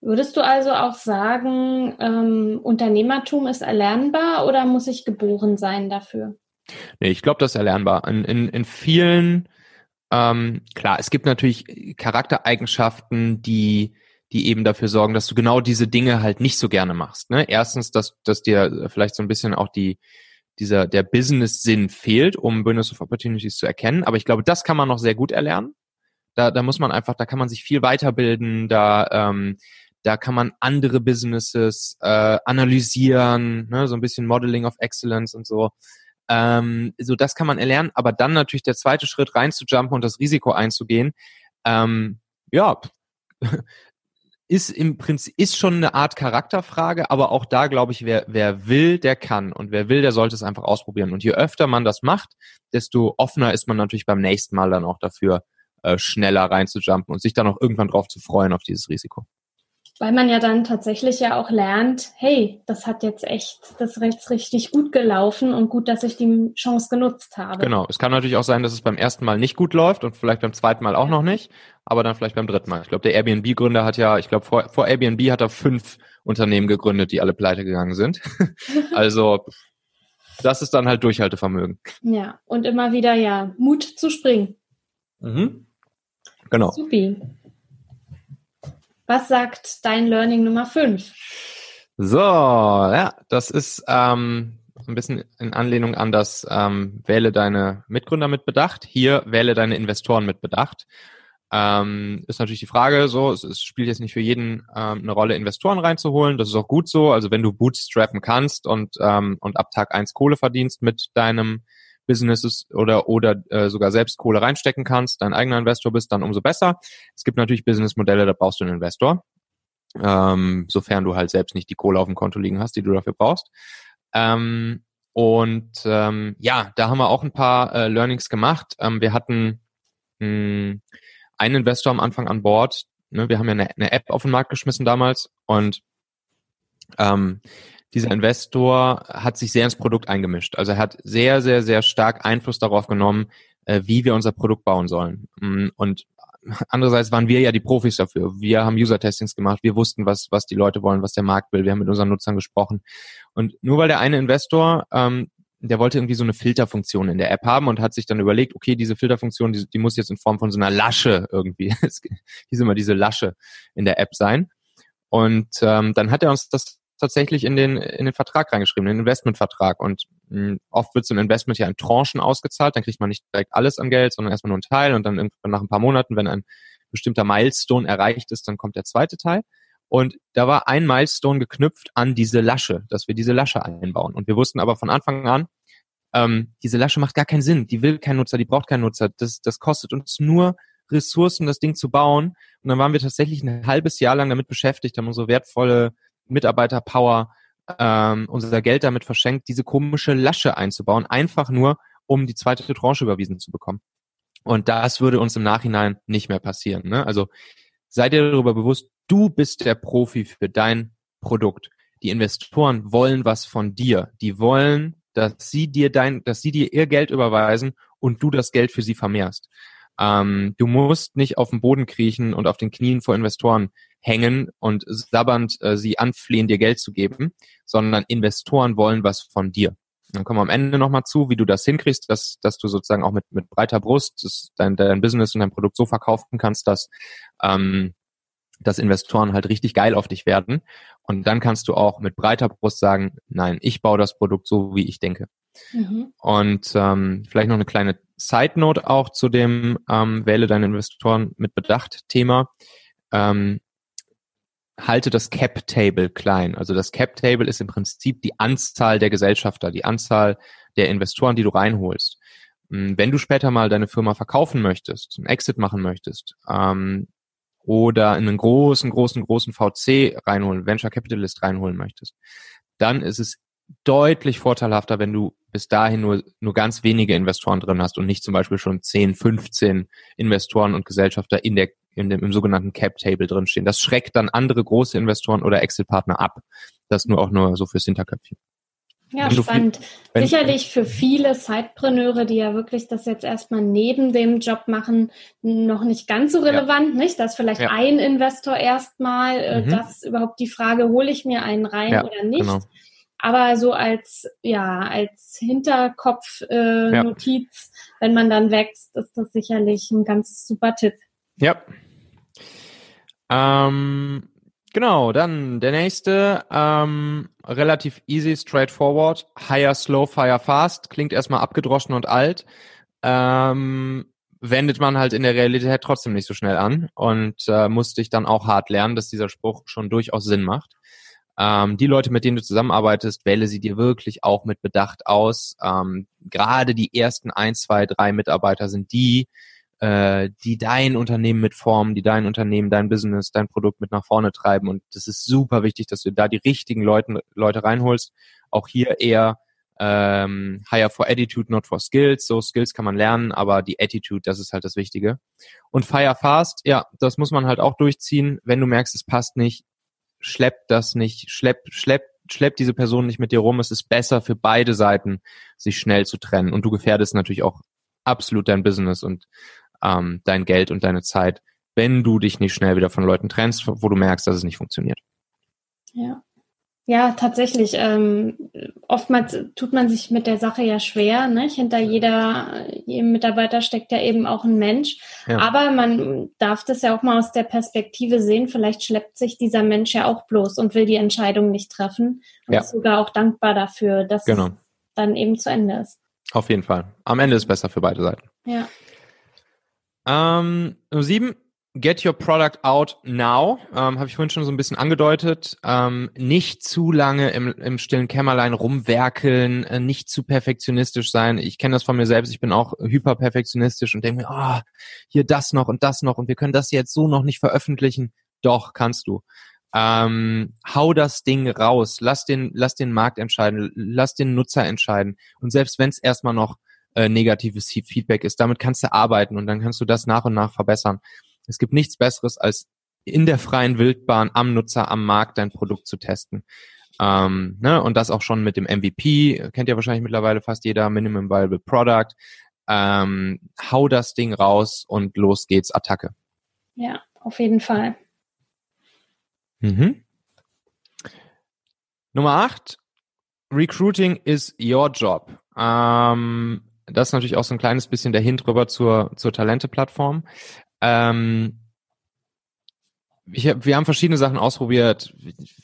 Würdest du also auch sagen, ähm, Unternehmertum ist erlernbar oder muss ich geboren sein dafür? Nee, ich glaube, das ist erlernbar. In, in, in vielen, ähm, klar, es gibt natürlich Charaktereigenschaften, die, die eben dafür sorgen, dass du genau diese Dinge halt nicht so gerne machst. Ne? Erstens, dass, dass dir vielleicht so ein bisschen auch die, dieser, der Business-Sinn fehlt, um Business of Opportunities zu erkennen. Aber ich glaube, das kann man noch sehr gut erlernen. Da, da muss man einfach, da kann man sich viel weiterbilden, da, ähm, da kann man andere Businesses äh, analysieren, ne, so ein bisschen Modeling of Excellence und so. Ähm, so das kann man erlernen, aber dann natürlich der zweite Schritt reinzujumpen und das Risiko einzugehen. Ähm, ja, ist im Prinzip ist schon eine Art Charakterfrage, aber auch da glaube ich, wer wer will, der kann und wer will, der sollte es einfach ausprobieren. Und je öfter man das macht, desto offener ist man natürlich beim nächsten Mal dann auch dafür, äh, schneller reinzujumpen und sich dann auch irgendwann drauf zu freuen auf dieses Risiko. Weil man ja dann tatsächlich ja auch lernt, hey, das hat jetzt echt, das ist richtig gut gelaufen und gut, dass ich die Chance genutzt habe. Genau. Es kann natürlich auch sein, dass es beim ersten Mal nicht gut läuft und vielleicht beim zweiten Mal auch noch nicht, aber dann vielleicht beim dritten Mal. Ich glaube, der Airbnb-Gründer hat ja, ich glaube, vor, vor Airbnb hat er fünf Unternehmen gegründet, die alle pleite gegangen sind. also, das ist dann halt Durchhaltevermögen. Ja, und immer wieder, ja, Mut zu springen. Mhm. Genau. Supi. Was sagt dein Learning Nummer 5? So, ja, das ist ähm, ein bisschen in Anlehnung an das ähm, Wähle deine Mitgründer mit Bedacht. Hier wähle deine Investoren mit Bedacht. Ähm, ist natürlich die Frage, so, es, es spielt jetzt nicht für jeden ähm, eine Rolle, Investoren reinzuholen. Das ist auch gut so. Also wenn du bootstrappen kannst und, ähm, und ab Tag eins Kohle verdienst mit deinem Businesses oder oder äh, sogar selbst Kohle reinstecken kannst, dein eigener Investor bist, dann umso besser. Es gibt natürlich Businessmodelle, da brauchst du einen Investor, ähm, sofern du halt selbst nicht die Kohle auf dem Konto liegen hast, die du dafür brauchst. Ähm, und ähm, ja, da haben wir auch ein paar äh, Learnings gemacht. Ähm, wir hatten mh, hm, einen Investor am Anfang an Bord. Ne? Wir haben ja eine, eine App auf den Markt geschmissen damals und ähm, dieser Investor hat sich sehr ins Produkt eingemischt. Also er hat sehr, sehr, sehr stark Einfluss darauf genommen, äh, wie wir unser Produkt bauen sollen. Mm, und andererseits waren wir ja die Profis dafür. Wir haben User-Testings gemacht, wir wussten, was, was die Leute wollen, was der Markt will, wir haben mit unseren Nutzern gesprochen. Und nur weil der eine Investor, ähm, der wollte irgendwie so eine Filterfunktion in der App haben und hat sich dann überlegt, okay, diese Filterfunktion, die, die muss jetzt in Form von so einer Lasche irgendwie, hieß immer diese Lasche in der App sein. Und ähm, dann hat er uns das tatsächlich in den, in den Vertrag reingeschrieben, den Investmentvertrag. Und mh, hm, oft wird so ein Investment ja in Tranchen ausgezahlt, dann kriegt man nicht direkt alles an Geld, sondern erstmal nur einen Teil und dann irgendwann nach ein paar Monaten, wenn ein bestimmter Milestone erreicht ist, dann kommt der zweite Teil. Und da war ein Milestone geknüpft an diese Lasche, dass wir diese Lasche einbauen. Und wir wussten aber von Anfang an, ähm, diese Lasche macht gar keinen Sinn. Die will keinen Nutzer, die braucht keinen Nutzer. Das, das kostet uns nur Ressourcen, das Ding zu bauen. Und dann waren wir tatsächlich ein halbes Jahr lang damit beschäftigt, haben unsere wertvolle Mitarbeiterpower, ähm, unser Geld damit verschenkt, diese komische Lasche einzubauen, einfach nur, um die zweite Tranche überwiesen zu bekommen. Und das würde uns im Nachhinein nicht mehr passieren. Ne? Also seid ihr darüber bewusst, du bist der Profi für dein Produkt. Die Investoren wollen was von dir. Die wollen, dass sie dir dein, dass sie dir ihr Geld überweisen und du das Geld für sie vermehrst. Ähm, du musst nicht auf dem Boden kriechen und auf den Knien vor Investoren hängen und sabbernd äh, sie anflehen, dir Geld zu geben, sondern Investoren wollen was von dir. Dann kommen wir am Ende nochmal zu, wie du das hinkriegst, dass, dass du sozusagen auch mit, mit breiter Brust dein, dein Business und dein Produkt so verkaufen kannst, dass, ähm, dass Investoren halt richtig geil auf dich werden. Und dann kannst du auch mit breiter Brust sagen, nein, ich baue das Produkt so, wie ich denke. Mhm. Und ähm, vielleicht noch eine kleine Side Note auch zu dem ähm, Wähle deine Investoren mit Bedacht Thema. Ähm, halte das Cap Table klein. Also das Cap Table ist im Prinzip die Anzahl der Gesellschafter, die Anzahl der Investoren, die du reinholst. Hm, wenn du später mal deine Firma verkaufen möchtest, einen Exit machen möchtest, ähm, oder in einen großen, großen, großen VC reinholen, Venture Capitalist reinholen möchtest, dann ist es deutlich vorteilhafter, wenn du bis dahin nur, nur ganz wenige Investoren drin hast und nicht zum Beispiel schon 10, 15 Investoren und Gesellschafter in der, in dem, im sogenannten Cap Table drinstehen. Das schreckt dann andere große Investoren oder Exit-Partner ab. Das nur auch nur so fürs Hinterköpfchen. Ja, spannend. Viel, Sicherlich für viele Sidepreneure, die ja wirklich das jetzt erstmal neben dem Job machen, noch nicht ganz so relevant, ja. nicht? Dass vielleicht ja. ein Investor erstmal, äh, mhm. das überhaupt die Frage, hole ich mir einen rein ja, oder nicht? Genau. Aber so als, ja, als Hinterkopfnotiz, äh. Notiz, wenn man dann wächst, ist das sicherlich ein ganz super Tipp. Ja. Ähm, genau, dann der nächste, ähm, relativ easy, straightforward. Higher slow, fire fast. Klingt erstmal abgedroschen und alt. Ähm, wendet man halt in der Realität trotzdem nicht so schnell an und äh, musste ich dann auch hart lernen, dass dieser Spruch schon durchaus Sinn macht. Ähm, die Leute, mit denen du zusammenarbeitest, wähle sie dir wirklich auch mit Bedacht aus. Ähm, Gerade die ersten ein, zwei, drei Mitarbeiter sind die, äh, die dein Unternehmen mitformen, die dein Unternehmen, dein Business, dein Produkt mit nach vorne treiben. Und das ist super wichtig, dass du da die richtigen Leute, Leute reinholst. Auch hier eher ähm, hire for attitude, not for skills. So Skills kann man lernen, aber die Attitude, das ist halt das Wichtige. Und fire fast, ja, das muss man halt auch durchziehen. Wenn du merkst, es passt nicht, schlepp das nicht, schlepp, schlepp, schlepp diese Person nicht mit dir rum. Es ist besser für beide Seiten, sich schnell zu trennen. Und du gefährdest natürlich auch absolut dein Business und ähm, dein Geld und deine Zeit, wenn du dich nicht schnell wieder von Leuten trennst, wo du merkst, dass es nicht funktioniert. Ja. Ja, tatsächlich. Ähm, oftmals tut man sich mit der Sache ja schwer. Ne? Hinter jeder jedem Mitarbeiter steckt ja eben auch ein Mensch. Ja. Aber man darf das ja auch mal aus der Perspektive sehen. Vielleicht schleppt sich dieser Mensch ja auch bloß und will die Entscheidung nicht treffen und ja. ist sogar auch dankbar dafür, dass genau. es dann eben zu Ende ist. Auf jeden Fall. Am Ende ist es besser für beide Seiten. Ja. Ähm, sieben, Get your product out now, ähm, habe ich vorhin schon so ein bisschen angedeutet. Ähm, nicht zu lange im, im stillen Kämmerlein rumwerkeln, äh, nicht zu perfektionistisch sein. Ich kenne das von mir selbst, ich bin auch hyperperfektionistisch und denke mir, oh, hier das noch und das noch und wir können das jetzt so noch nicht veröffentlichen. Doch, kannst du. Ähm, hau das Ding raus, lass den, lass den Markt entscheiden, lass den Nutzer entscheiden. Und selbst wenn es erstmal noch äh, negatives Feedback ist, damit kannst du arbeiten und dann kannst du das nach und nach verbessern. Es gibt nichts Besseres, als in der freien Wildbahn am Nutzer, am Markt dein Produkt zu testen. Ähm, ne? Und das auch schon mit dem MVP, kennt ja wahrscheinlich mittlerweile fast jeder, Minimum Viable Product. Ähm, hau das Ding raus und los geht's, Attacke. Ja, auf jeden Fall. Mhm. Nummer acht, Recruiting is your job. Ähm, das ist natürlich auch so ein kleines bisschen der Hint rüber zur, zur Talente-Plattform. Ähm, ich, wir haben verschiedene Sachen ausprobiert.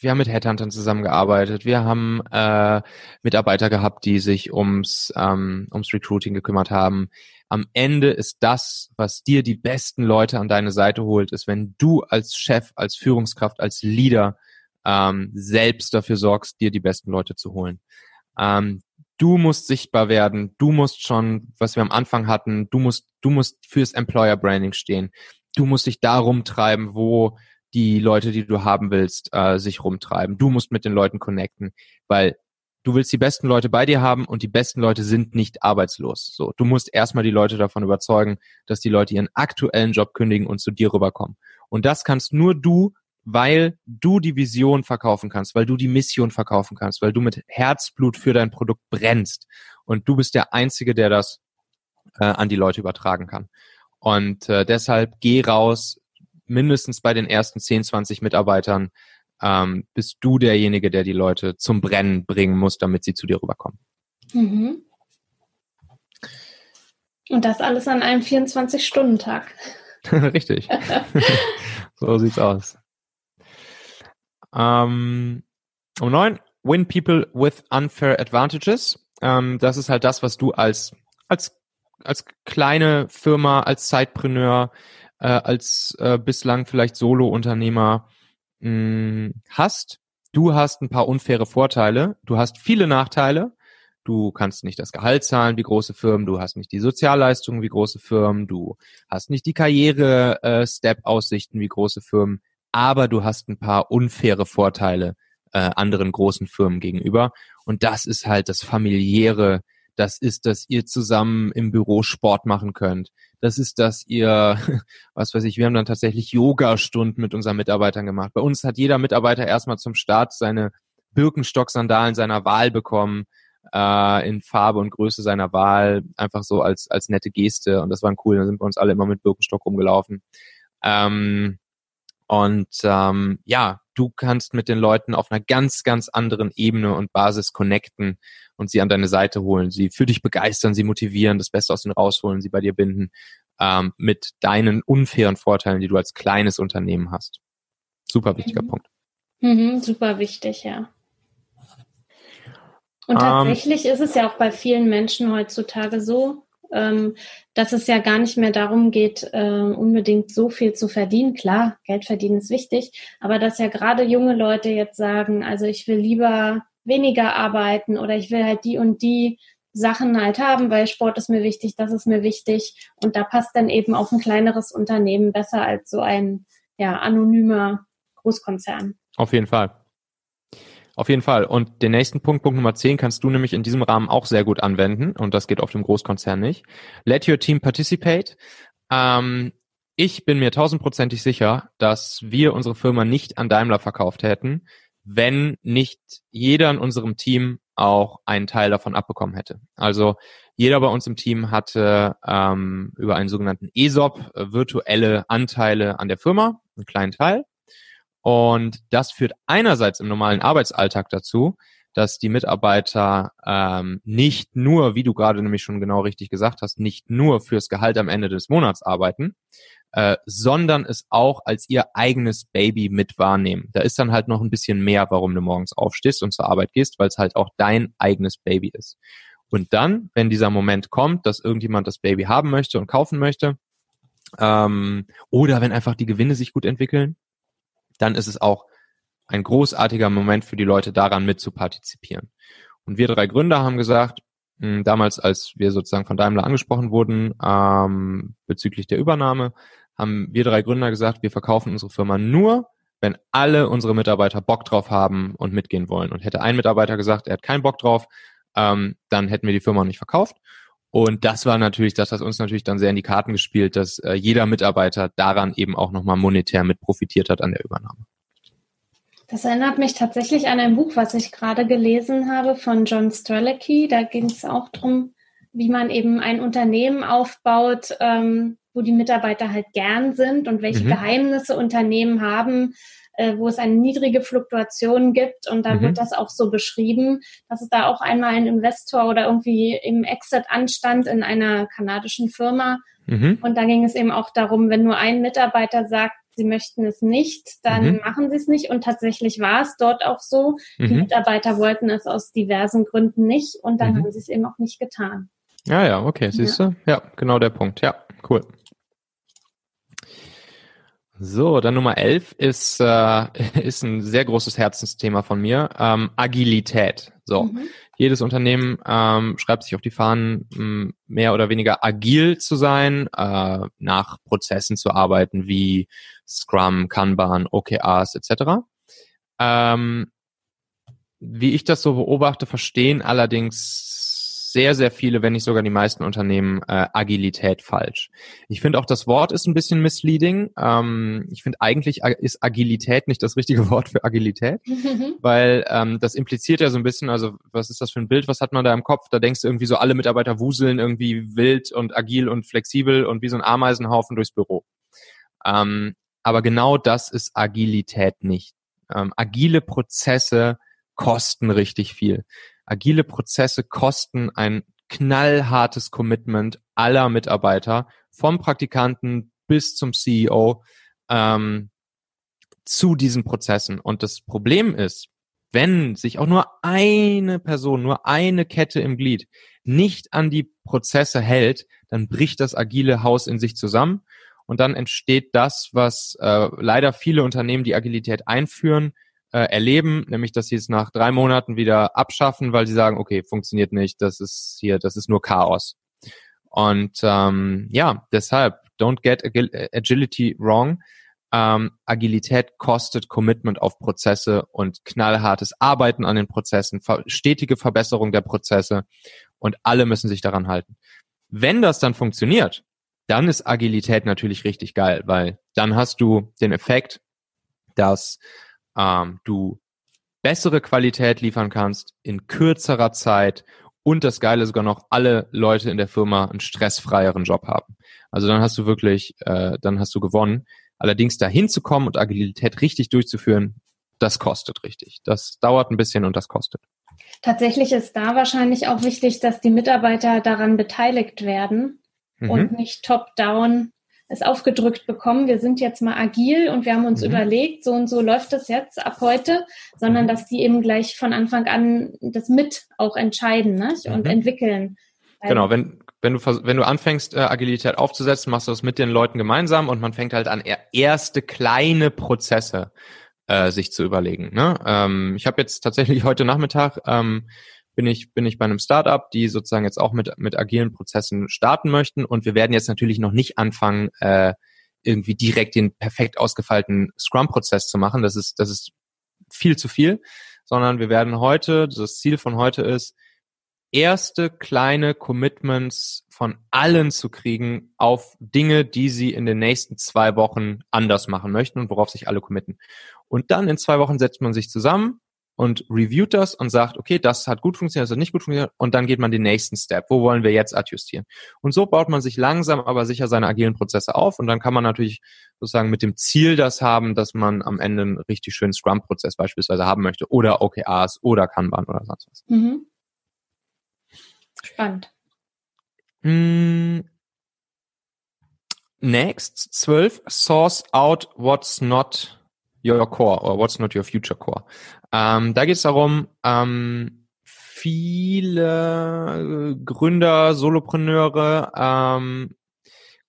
Wir haben mit Headhuntern zusammengearbeitet. Wir haben äh, Mitarbeiter gehabt, die sich ums, ähm, ums Recruiting gekümmert haben. Am Ende ist das, was dir die besten Leute an deine Seite holt, ist, wenn du als Chef, als Führungskraft, als Leader ähm, selbst dafür sorgst, dir die besten Leute zu holen. Ähm, du musst sichtbar werden, du musst schon, was wir am Anfang hatten, du musst, du musst fürs Employer Branding stehen. Du musst dich da rumtreiben, wo die Leute, die du haben willst, äh, sich rumtreiben. Du musst mit den Leuten connecten, weil du willst die besten Leute bei dir haben und die besten Leute sind nicht arbeitslos. So, du musst erstmal die Leute davon überzeugen, dass die Leute ihren aktuellen Job kündigen und zu dir rüberkommen. Und das kannst nur du weil du die Vision verkaufen kannst, weil du die Mission verkaufen kannst, weil du mit Herzblut für dein Produkt brennst. Und du bist der Einzige, der das äh, an die Leute übertragen kann. Und äh, deshalb geh raus, mindestens bei den ersten 10, 20 Mitarbeitern ähm, bist du derjenige, der die Leute zum Brennen bringen muss, damit sie zu dir rüberkommen. Mhm. Und das alles an einem 24-Stunden-Tag. Richtig. so sieht's aus. Ähm, um neun, win people with unfair advantages. Ähm, das ist halt das, was du als, als, als kleine Firma, als Zeitpreneur, äh, als äh, bislang vielleicht Solo-Unternehmer mh, hast. Du hast ein paar unfaire Vorteile. Du hast viele Nachteile. Du kannst nicht das Gehalt zahlen wie große Firmen, du hast nicht die Sozialleistungen wie große Firmen, du hast nicht die Karriere-Step-Aussichten wie große Firmen aber du hast ein paar unfaire Vorteile äh, anderen großen Firmen gegenüber. Und das ist halt das familiäre, das ist, dass ihr zusammen im Büro Sport machen könnt. Das ist, dass ihr, was weiß ich, wir haben dann tatsächlich Yoga-Stunden mit unseren Mitarbeitern gemacht. Bei uns hat jeder Mitarbeiter erstmal zum Start seine Birkenstock-Sandalen seiner Wahl bekommen, äh, in Farbe und Größe seiner Wahl, einfach so als, als nette Geste. Und das war cool. Da sind wir uns alle immer mit Birkenstock rumgelaufen. Ähm, und ähm, ja, du kannst mit den Leuten auf einer ganz, ganz anderen Ebene und Basis connecten und sie an deine Seite holen, sie für dich begeistern, sie motivieren, das Beste aus ihnen rausholen, sie bei dir binden, ähm, mit deinen unfairen Vorteilen, die du als kleines Unternehmen hast. Super wichtiger mhm. Punkt. Mhm, super wichtig, ja. Und ähm, tatsächlich ähm, ist es ja auch bei vielen Menschen heutzutage so, ähm, dass es ja gar nicht mehr darum geht, äh, unbedingt so viel zu verdienen. Klar, Geld verdienen ist wichtig, aber dass ja gerade junge Leute jetzt sagen, also ich will lieber weniger arbeiten oder ich will halt die und die Sachen halt haben, weil Sport ist mir wichtig, das ist mir wichtig. Und da passt dann eben auch ein kleineres Unternehmen besser als so ein ja, anonymer Großkonzern. Auf jeden Fall. Auf jeden Fall. Und den nächsten Punkt, Punkt Nummer 10, kannst du nämlich in diesem Rahmen auch sehr gut anwenden. Und das geht auf dem Großkonzern nicht. Let your team participate. Ähm, ich bin mir tausendprozentig sicher, dass wir unsere Firma nicht an Daimler verkauft hätten, wenn nicht jeder in unserem Team auch einen Teil davon abbekommen hätte. Also jeder bei uns im Team hatte ähm, über einen sogenannten ESOP virtuelle Anteile an der Firma, einen kleinen Teil. Und das führt einerseits im normalen Arbeitsalltag dazu, dass die Mitarbeiter ähm, nicht nur, wie du gerade nämlich schon genau richtig gesagt hast, nicht nur fürs Gehalt am Ende des Monats arbeiten, äh, sondern es auch als ihr eigenes Baby mit wahrnehmen. Da ist dann halt noch ein bisschen mehr, warum du morgens aufstehst und zur Arbeit gehst, weil es halt auch dein eigenes Baby ist. Und dann, wenn dieser Moment kommt, dass irgendjemand das Baby haben möchte und kaufen möchte, ähm, oder wenn einfach die Gewinne sich gut entwickeln, dann ist es auch ein großartiger Moment für die Leute daran mit zu partizipieren. Und wir drei Gründer haben gesagt, mh, damals, als wir sozusagen von Daimler angesprochen wurden ähm, bezüglich der Übernahme, haben wir drei Gründer gesagt, wir verkaufen unsere Firma nur, wenn alle unsere Mitarbeiter Bock drauf haben und mitgehen wollen. Und hätte ein Mitarbeiter gesagt, er hat keinen Bock drauf, ähm, dann hätten wir die Firma nicht verkauft. Und das war natürlich, das hat uns natürlich dann sehr in die Karten gespielt, dass äh, jeder Mitarbeiter daran eben auch nochmal monetär mit profitiert hat an der Übernahme. Das erinnert mich tatsächlich an ein Buch, was ich gerade gelesen habe von John Strelicky. Da ging es auch darum, wie man eben ein Unternehmen aufbaut, ähm, wo die Mitarbeiter halt gern sind und welche mhm. Geheimnisse Unternehmen haben, äh, wo es eine niedrige Fluktuation gibt. Und da mhm. wird das auch so beschrieben, dass es da auch einmal ein Investor oder irgendwie im Exit anstand in einer kanadischen Firma. Mhm. Und da ging es eben auch darum, wenn nur ein Mitarbeiter sagt, sie möchten es nicht, dann mhm. machen sie es nicht. Und tatsächlich war es dort auch so. Mhm. Die Mitarbeiter wollten es aus diversen Gründen nicht und dann mhm. haben sie es eben auch nicht getan. Ja, ja, okay, siehst ja. du? Ja, genau der Punkt. Ja, cool. So, dann Nummer 11 ist, äh, ist ein sehr großes Herzensthema von mir. Ähm, Agilität. So, mhm. jedes Unternehmen ähm, schreibt sich auf die Fahnen, mehr oder weniger agil zu sein, äh, nach Prozessen zu arbeiten wie Scrum, Kanban, OKRs etc. Ähm, wie ich das so beobachte, verstehen allerdings sehr, sehr viele, wenn nicht sogar die meisten Unternehmen äh, Agilität falsch. Ich finde auch das Wort ist ein bisschen misleading. Ähm, ich finde eigentlich ist Agilität nicht das richtige Wort für Agilität, weil ähm, das impliziert ja so ein bisschen, also was ist das für ein Bild, was hat man da im Kopf? Da denkst du irgendwie so, alle Mitarbeiter wuseln irgendwie wild und agil und flexibel und wie so ein Ameisenhaufen durchs Büro. Ähm, aber genau das ist Agilität nicht. Ähm, agile Prozesse kosten richtig viel agile Prozesse kosten ein knallhartes Commitment aller Mitarbeiter, vom Praktikanten bis zum CEO, ähm, zu diesen Prozessen. Und das Problem ist, wenn sich auch nur eine Person, nur eine Kette im Glied nicht an die Prozesse hält, dann bricht das agile Haus in sich zusammen und dann entsteht das, was äh, leider viele Unternehmen, die Agilität einführen, äh, erleben, nämlich dass sie es nach drei Monaten wieder abschaffen, weil sie sagen, okay, funktioniert nicht, das ist hier, das ist nur Chaos. Und ähm, ja, deshalb, don't get agility wrong. Ähm, Agilität kostet Commitment auf Prozesse und knallhartes Arbeiten an den Prozessen, stetige Verbesserung der Prozesse und alle müssen sich daran halten. Wenn das dann funktioniert, dann ist Agilität natürlich richtig geil, weil dann hast du den Effekt, dass ähm, du bessere Qualität liefern kannst in kürzerer Zeit und das Geile sogar noch alle Leute in der Firma einen stressfreieren Job haben. Also dann hast du wirklich, äh, dann hast du gewonnen. Allerdings dahin zu kommen und Agilität richtig durchzuführen, das kostet richtig. Das dauert ein bisschen und das kostet. Tatsächlich ist da wahrscheinlich auch wichtig, dass die Mitarbeiter daran beteiligt werden mhm. und nicht top-down es aufgedrückt bekommen, wir sind jetzt mal agil und wir haben uns mhm. überlegt, so und so läuft das jetzt ab heute, sondern mhm. dass die eben gleich von Anfang an das mit auch entscheiden ne? und mhm. entwickeln. Genau, wenn, wenn du, wenn du anfängst, äh, Agilität aufzusetzen, machst du das mit den Leuten gemeinsam und man fängt halt an, erste kleine Prozesse äh, sich zu überlegen. Ne? Ähm, ich habe jetzt tatsächlich heute Nachmittag ähm, bin ich, bin ich bei einem Startup, die sozusagen jetzt auch mit, mit agilen Prozessen starten möchten. Und wir werden jetzt natürlich noch nicht anfangen, äh, irgendwie direkt den perfekt ausgefeilten Scrum-Prozess zu machen. Das ist, das ist viel zu viel, sondern wir werden heute, das Ziel von heute ist, erste kleine Commitments von allen zu kriegen auf Dinge, die sie in den nächsten zwei Wochen anders machen möchten und worauf sich alle committen. Und dann in zwei Wochen setzt man sich zusammen und reviewt das und sagt, okay, das hat gut funktioniert, das hat nicht gut funktioniert und dann geht man den nächsten Step. Wo wollen wir jetzt adjustieren? Und so baut man sich langsam, aber sicher seine agilen Prozesse auf und dann kann man natürlich sozusagen mit dem Ziel das haben, dass man am Ende einen richtig schönen Scrum-Prozess beispielsweise haben möchte oder OKRs oder Kanban oder sonst was. Mhm. Spannend. Mm. Next, 12, source out what's not your core or what's not your future core. Ähm, da geht es darum, ähm, viele Gründer, Solopreneure ähm,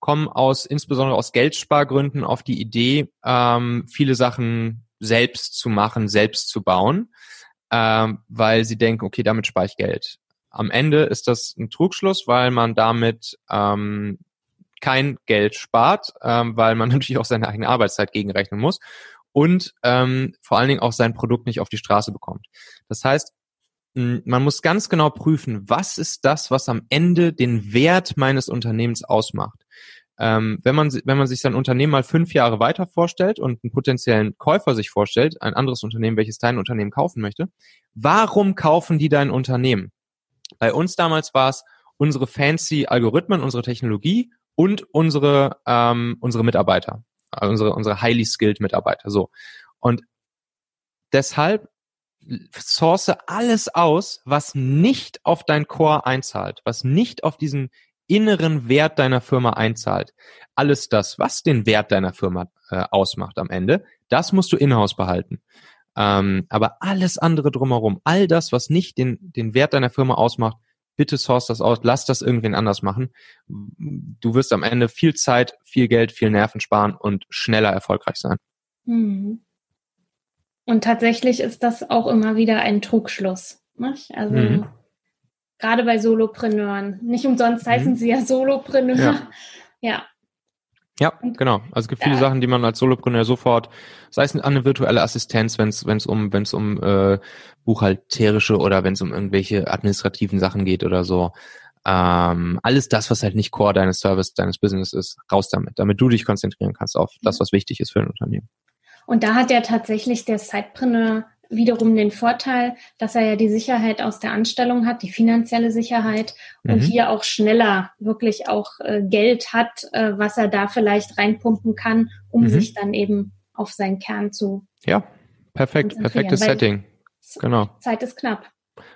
kommen aus, insbesondere aus Geldspargründen auf die Idee, ähm, viele Sachen selbst zu machen, selbst zu bauen, ähm, weil sie denken, okay, damit spare ich Geld. Am Ende ist das ein Trugschluss, weil man damit ähm, kein Geld spart, ähm, weil man natürlich auch seine eigene Arbeitszeit gegenrechnen muss und ähm, vor allen Dingen auch sein Produkt nicht auf die Straße bekommt. Das heißt, man muss ganz genau prüfen, was ist das, was am Ende den Wert meines Unternehmens ausmacht. Ähm, wenn man wenn man sich sein Unternehmen mal fünf Jahre weiter vorstellt und einen potenziellen Käufer sich vorstellt, ein anderes Unternehmen, welches dein Unternehmen kaufen möchte, warum kaufen die dein Unternehmen? Bei uns damals war es unsere fancy Algorithmen, unsere Technologie und unsere, ähm, unsere Mitarbeiter, also unsere, unsere highly skilled Mitarbeiter. So. Und deshalb source alles aus, was nicht auf dein Core einzahlt, was nicht auf diesen inneren Wert deiner Firma einzahlt. Alles das, was den Wert deiner Firma äh, ausmacht am Ende, das musst du in-house behalten. Ähm, aber alles andere drumherum, all das, was nicht den, den Wert deiner Firma ausmacht, bitte source das aus, lass das irgendwen anders machen. Du wirst am Ende viel Zeit, viel Geld, viel Nerven sparen und schneller erfolgreich sein. Mhm. Und tatsächlich ist das auch immer wieder ein Trugschluss. Nicht? Also mhm. gerade bei Solopreneuren. Nicht umsonst heißen mhm. sie ja Solopreneur. Ja. ja. Ja, genau. Also es gibt viele ja. Sachen, die man als Solopreneur sofort, sei es an eine virtuelle Assistenz, wenn es wenn es um wenn es um äh, buchhalterische oder wenn es um irgendwelche administrativen Sachen geht oder so. Ähm, alles das, was halt nicht Core deines Service, deines Business ist, raus damit, damit du dich konzentrieren kannst auf das, was wichtig ist für ein Unternehmen. Und da hat ja tatsächlich der Sidepreneur wiederum den Vorteil, dass er ja die Sicherheit aus der Anstellung hat, die finanzielle Sicherheit und mhm. hier auch schneller wirklich auch äh, Geld hat, äh, was er da vielleicht reinpumpen kann, um mhm. sich dann eben auf seinen Kern zu. Ja, perfekt, perfektes Setting. Genau. Zeit ist knapp.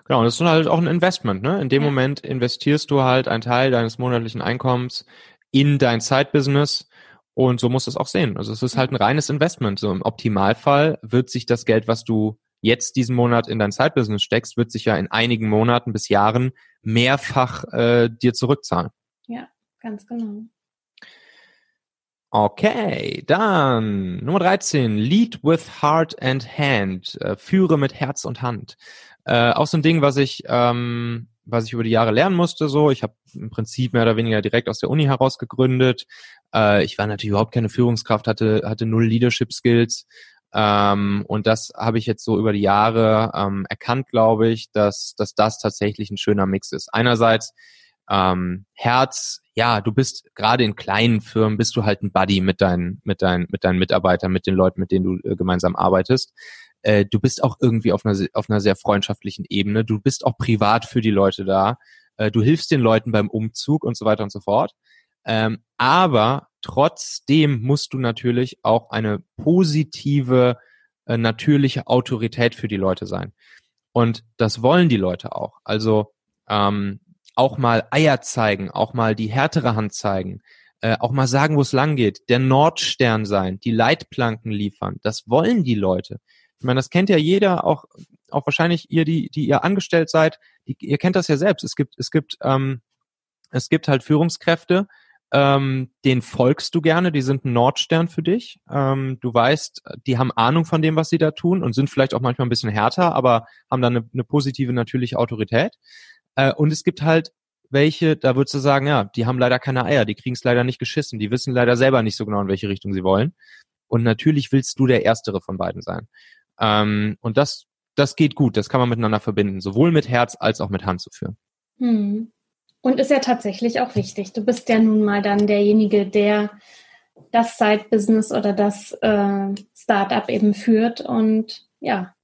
Genau, und das ist halt auch ein Investment, ne? In dem ja. Moment investierst du halt einen Teil deines monatlichen Einkommens in dein Zeitbusiness und so musst du es auch sehen. Also es ist halt ein reines Investment. So im Optimalfall wird sich das Geld, was du jetzt diesen Monat in dein Zeitbusiness steckst, wird sich ja in einigen Monaten bis Jahren mehrfach äh, dir zurückzahlen. Ja, ganz genau. Okay, dann Nummer 13, Lead with Heart and Hand, äh, führe mit Herz und Hand. Äh, auch so ein Ding, was ich ähm, was ich über die Jahre lernen musste. So, ich habe im Prinzip mehr oder weniger direkt aus der Uni heraus gegründet. Äh, ich war natürlich überhaupt keine Führungskraft, hatte hatte null Leadership Skills. Ähm, und das habe ich jetzt so über die Jahre ähm, erkannt, glaube ich, dass, dass das tatsächlich ein schöner Mix ist. Einerseits ähm, Herz, ja, du bist gerade in kleinen Firmen, bist du halt ein Buddy mit deinen, mit deinen, mit deinen Mitarbeitern, mit den Leuten, mit denen du äh, gemeinsam arbeitest. Äh, du bist auch irgendwie auf einer, auf einer sehr freundschaftlichen Ebene. Du bist auch privat für die Leute da. Äh, du hilfst den Leuten beim Umzug und so weiter und so fort. Ähm, aber trotzdem musst du natürlich auch eine positive, äh, natürliche Autorität für die Leute sein. Und das wollen die Leute auch. Also ähm, auch mal Eier zeigen, auch mal die härtere Hand zeigen, äh, auch mal sagen, wo es lang geht, der Nordstern sein, die Leitplanken liefern. Das wollen die Leute. Ich meine, das kennt ja jeder, auch, auch wahrscheinlich ihr, die, die ihr angestellt seid, die, ihr kennt das ja selbst. Es gibt, es gibt, ähm, es gibt halt Führungskräfte, ähm, den folgst du gerne, die sind ein Nordstern für dich. Ähm, du weißt, die haben Ahnung von dem, was sie da tun und sind vielleicht auch manchmal ein bisschen härter, aber haben dann eine, eine positive, natürliche Autorität. Äh, und es gibt halt welche, da würdest du sagen, ja, die haben leider keine Eier, die kriegen es leider nicht geschissen, die wissen leider selber nicht so genau, in welche Richtung sie wollen. Und natürlich willst du der Erstere von beiden sein. Ähm, und das, das geht gut, das kann man miteinander verbinden, sowohl mit Herz als auch mit Hand zu führen. Hm. Und ist ja tatsächlich auch wichtig. Du bist ja nun mal dann derjenige, der das Side-Business oder das äh, Startup eben führt und ja.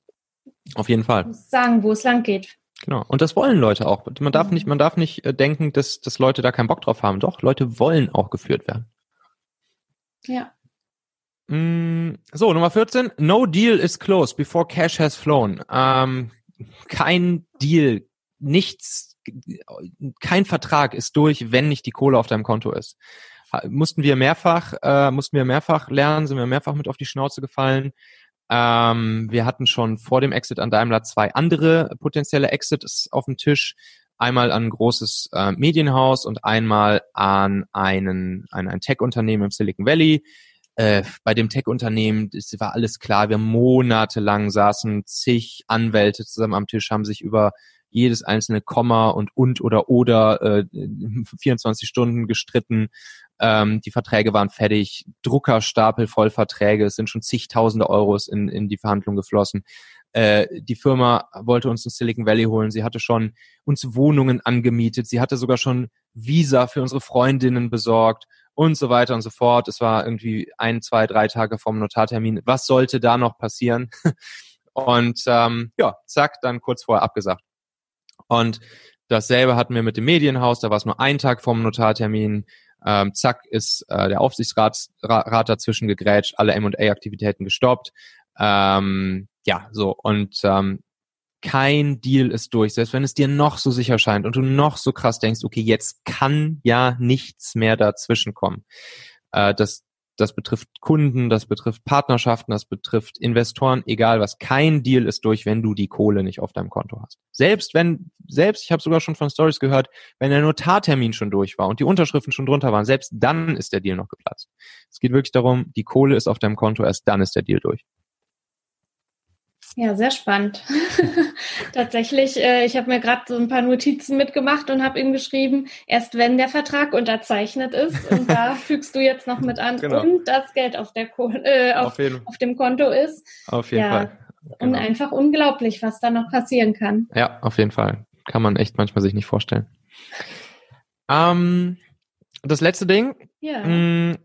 Auf jeden Fall. Sagen, wo es lang geht. Genau. Und das wollen Leute auch. Man darf nicht, man darf nicht äh, denken, dass, dass Leute da keinen Bock drauf haben. Doch, Leute wollen auch geführt werden. Ja. Mm, so, Nummer 14. No deal is closed before cash has flown. Ähm, kein Deal, nichts, kein Vertrag ist durch, wenn nicht die Kohle auf deinem Konto ist. Mussten wir mehrfach, äh, mussten wir mehrfach lernen, sind wir mehrfach mit auf die Schnauze gefallen. Ähm, wir hatten schon vor dem Exit an Daimler zwei andere potenzielle Exits auf dem Tisch. Einmal an ein großes äh, Medienhaus und einmal an einen, an ein Tech-Unternehmen im Silicon Valley äh, bei dem Tech-Unternehmen, war alles klar, wir monatelang saßen zig Anwälte zusammen am Tisch, haben sich über jedes einzelne Komma und und oder oder äh, 24 Stunden gestritten. Ähm, die Verträge waren fertig, Druckerstapel voll Verträge, es sind schon zigtausende Euros in, in die Verhandlung geflossen. Äh, die Firma wollte uns in Silicon Valley holen. Sie hatte schon uns Wohnungen angemietet. Sie hatte sogar schon Visa für unsere Freundinnen besorgt und so weiter und so fort. Es war irgendwie ein, zwei, drei Tage vom Notartermin. Was sollte da noch passieren? Und ähm, ja, zack, dann kurz vorher abgesagt. Und dasselbe hatten wir mit dem Medienhaus, da war es nur ein Tag vom Notartermin. Ähm, zack, ist äh, der Aufsichtsrat Rat dazwischen gegrätscht, alle M&A-Aktivitäten gestoppt. Ähm, ja, so. Und ähm, kein Deal ist durch, selbst wenn es dir noch so sicher scheint und du noch so krass denkst, okay, jetzt kann ja nichts mehr dazwischen kommen. Äh, das, das betrifft Kunden, das betrifft Partnerschaften, das betrifft Investoren, egal was. Kein Deal ist durch, wenn du die Kohle nicht auf deinem Konto hast. Selbst wenn, selbst, ich habe sogar schon von Stories gehört, wenn der Notartermin schon durch war und die Unterschriften schon drunter waren, selbst dann ist der Deal noch geplatzt. Es geht wirklich darum, die Kohle ist auf deinem Konto, erst dann ist der Deal durch. Ja, sehr spannend. Tatsächlich, äh, ich habe mir gerade so ein paar Notizen mitgemacht und habe ihm geschrieben, erst wenn der Vertrag unterzeichnet ist, und da fügst du jetzt noch mit an, genau. und das Geld auf, der äh, auf, auf, auf, dem Konto ist. Auf jeden ja, Fall. Genau. Und einfach unglaublich, was da noch passieren kann. Ja, auf jeden Fall. Kann man echt manchmal sich nicht vorstellen. Ähm, das letzte Ding. Ja. Mh, mm,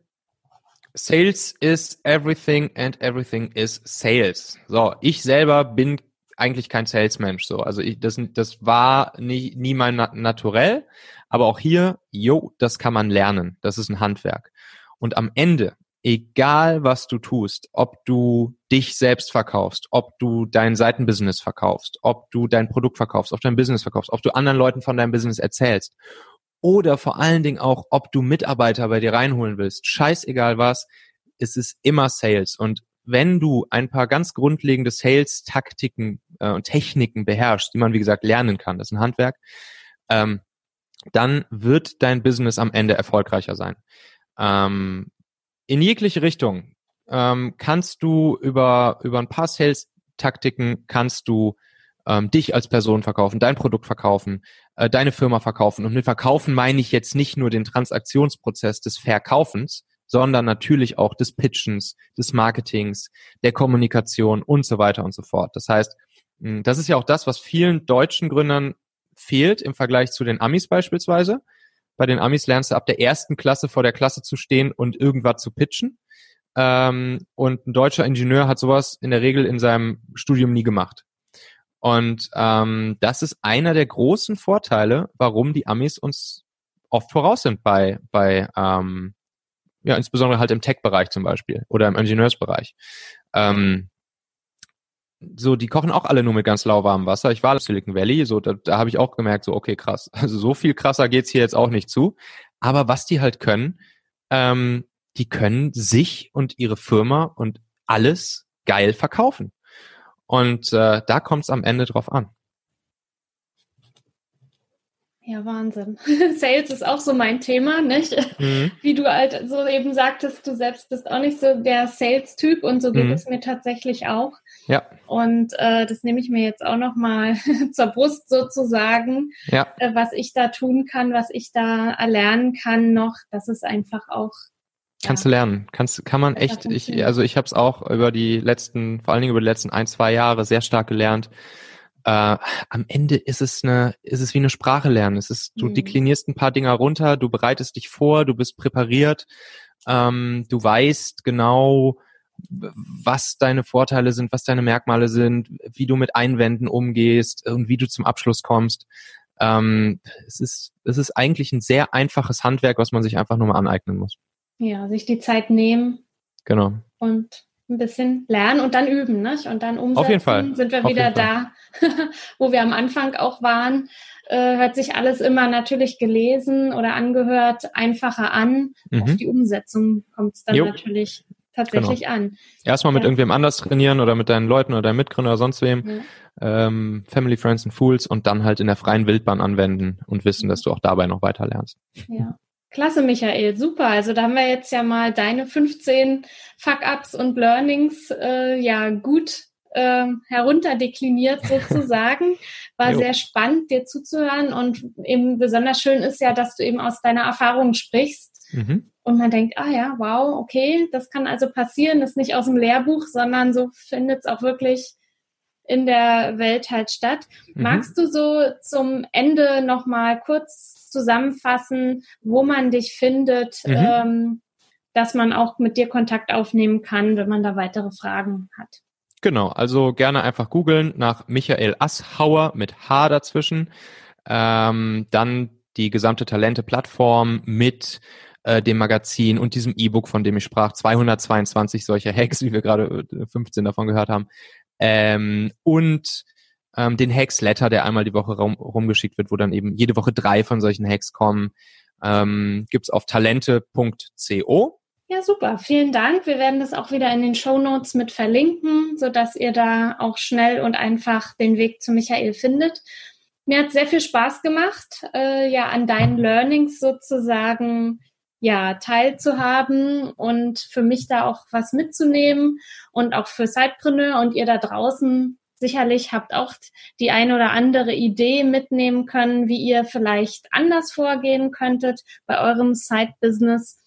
Sales is everything and everything is sales. So, ich selber bin eigentlich kein Salesmensch so. Also ich, das, das war nie, nie mein Naturell. Aber auch hier, jo, das kann man lernen. Das ist ein Handwerk. Und am Ende, egal was du tust, ob du dich selbst verkaufst, ob du dein Seitenbusiness verkaufst, ob du dein Produkt verkaufst, ob du dein Business verkaufst, ob du anderen Leuten von deinem Business erzählst oder vor allen Dingen auch, ob du Mitarbeiter bei dir reinholen willst. Scheißegal was, es ist immer Sales. Und wenn du ein paar ganz grundlegende Sales-Taktiken äh, und Techniken beherrschst, die man, wie gesagt, lernen kann, das ist ein Handwerk, ähm, dann wird dein Business am Ende erfolgreicher sein. Ähm, in jegliche Richtung ähm, kannst du über, über ein paar Sales-Taktiken kannst du ähm, dich als Person verkaufen, dein Produkt verkaufen, äh, deine Firma verkaufen. Und mit verkaufen meine ich jetzt nicht nur den Transaktionsprozess des Verkaufens, sondern natürlich auch des Pitchens, des Marketings, der Kommunikation und so weiter und so fort. Das heißt, das ist ja auch das, was vielen deutschen Gründern fehlt im Vergleich zu den Amis beispielsweise. Bei den Amis lernst du ab der ersten Klasse vor der Klasse zu stehen und irgendwas zu pitchen. Ähm, und ein deutscher Ingenieur hat sowas in der Regel in seinem Studium nie gemacht. Und ähm, das ist einer der großen Vorteile, warum die Amis uns oft voraus sind bei, bei ähm, ja, insbesondere halt im Tech-Bereich zum Beispiel oder im Ingenieursbereich. Ähm, so, die kochen auch alle nur mit ganz lauwarmem Wasser. Ich war im Silicon Valley, so da, da habe ich auch gemerkt, so okay, krass. Also so viel krasser geht's hier jetzt auch nicht zu. Aber was die halt können, ähm, die können sich und ihre Firma und alles geil verkaufen. Und äh, da kommt es am Ende drauf an. Ja, Wahnsinn. Sales ist auch so mein Thema, nicht? Mhm. Wie du halt so eben sagtest, du selbst bist auch nicht so der Sales-Typ und so geht mhm. es mir tatsächlich auch. Ja. Und äh, das nehme ich mir jetzt auch nochmal zur Brust sozusagen, ja. äh, was ich da tun kann, was ich da erlernen kann noch. Das ist einfach auch Kannst ja. du lernen. Kannst, kann man echt, ich, also ich habe es auch über die letzten, vor allen Dingen über die letzten ein, zwei Jahre sehr stark gelernt. äh, am Ende ist es eine, ist es wie eine Sprache lernen. Es ist, du mhm. deklinierst ein paar Dinger runter, du bereitest dich vor, du bist präpariert, ähm, du weißt genau, was deine Vorteile sind, was deine Merkmale sind, wie du mit Einwänden umgehst und wie du zum Abschluss kommst. Ähm, es ist, es ist eigentlich ein sehr einfaches Handwerk, was man sich einfach nur mal aneignen muss. Ja, sich die Zeit nehmen. Genau. Und ein bisschen lernen und dann üben, nicht? Und dann umsetzen. Auf jeden Fall. Sind wir Auf wieder da, wo wir am Anfang auch waren. Äh, hört sich alles immer natürlich gelesen oder angehört einfacher an. Mhm. Auf die Umsetzung kommt es dann jo. natürlich tatsächlich genau. an. Erstmal mit ja. irgendwem anders trainieren oder mit deinen Leuten oder deinem Mitgründer oder sonst wem. Ja. Ähm, Family, Friends and Fools und dann halt in der freien Wildbahn anwenden und wissen, dass du auch dabei noch weiter lernst. Ja. Klasse, Michael, super. Also da haben wir jetzt ja mal deine 15 Fuck-ups und Learnings äh, ja gut äh, herunterdekliniert sozusagen. War sehr spannend, dir zuzuhören und eben besonders schön ist ja, dass du eben aus deiner Erfahrung sprichst. Mhm. Und man denkt, ah ja, wow, okay, das kann also passieren, das ist nicht aus dem Lehrbuch, sondern so findet es auch wirklich in der Welt halt statt. Mhm. Magst du so zum Ende nochmal kurz zusammenfassen, wo man dich findet, mhm. ähm, dass man auch mit dir Kontakt aufnehmen kann, wenn man da weitere Fragen hat. Genau, also gerne einfach googeln nach Michael Asshauer mit H dazwischen. Ähm, dann die gesamte Talente-Plattform mit äh, dem Magazin und diesem E-Book, von dem ich sprach, 222 solcher Hacks, wie wir gerade 15 äh, davon gehört haben. Ähm, und ähm, den Hacks-Letter, der einmal die Woche rum, rumgeschickt wird, wo dann eben jede Woche drei von solchen Hacks kommen. Ähm, Gibt auf talente.co. Ja, super. Vielen Dank. Wir werden das auch wieder in den Show Notes mit verlinken, sodass ihr da auch schnell und einfach den Weg zu Michael findet. Mir hat sehr viel Spaß gemacht, äh, ja, an deinen Learnings sozusagen ja, teilzuhaben und für mich da auch was mitzunehmen und auch für Sidepreneur und ihr da draußen sicherlich habt auch die ein oder andere Idee mitnehmen können, wie ihr vielleicht anders vorgehen könntet bei eurem Side-Business.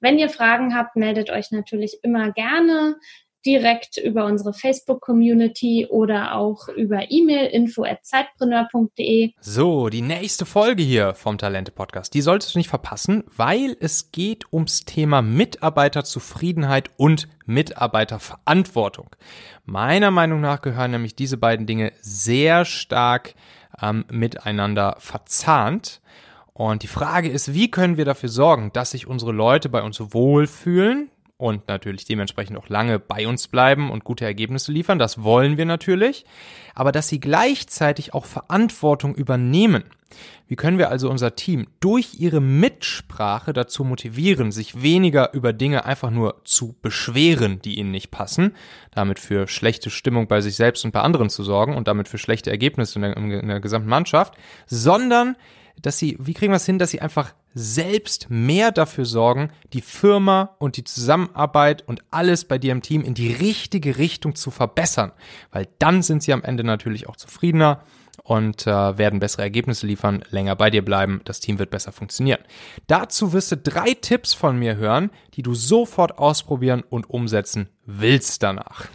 Wenn ihr Fragen habt, meldet euch natürlich immer gerne direkt über unsere Facebook-Community oder auch über E-Mail info at zeitpreneur.de. So, die nächste Folge hier vom Talente-Podcast, die solltest du nicht verpassen, weil es geht ums Thema Mitarbeiterzufriedenheit und Mitarbeiterverantwortung. Meiner Meinung nach gehören nämlich diese beiden Dinge sehr stark ähm, miteinander verzahnt. Und die Frage ist, wie können wir dafür sorgen, dass sich unsere Leute bei uns wohlfühlen, und natürlich dementsprechend auch lange bei uns bleiben und gute Ergebnisse liefern. Das wollen wir natürlich. Aber dass sie gleichzeitig auch Verantwortung übernehmen. Wie können wir also unser Team durch ihre Mitsprache dazu motivieren, sich weniger über Dinge einfach nur zu beschweren, die ihnen nicht passen, damit für schlechte Stimmung bei sich selbst und bei anderen zu sorgen und damit für schlechte Ergebnisse in der, in der gesamten Mannschaft, sondern dass sie, wie kriegen wir es hin, dass sie einfach selbst mehr dafür sorgen, die Firma und die Zusammenarbeit und alles bei dir im Team in die richtige Richtung zu verbessern. Weil dann sind sie am Ende natürlich auch zufriedener und äh, werden bessere Ergebnisse liefern, länger bei dir bleiben, das Team wird besser funktionieren. Dazu wirst du drei Tipps von mir hören, die du sofort ausprobieren und umsetzen willst danach.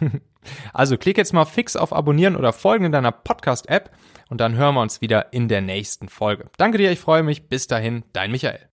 Also klick jetzt mal fix auf Abonnieren oder Folgen in deiner Podcast-App und dann hören wir uns wieder in der nächsten Folge. Danke dir, ich freue mich. Bis dahin, dein Michael.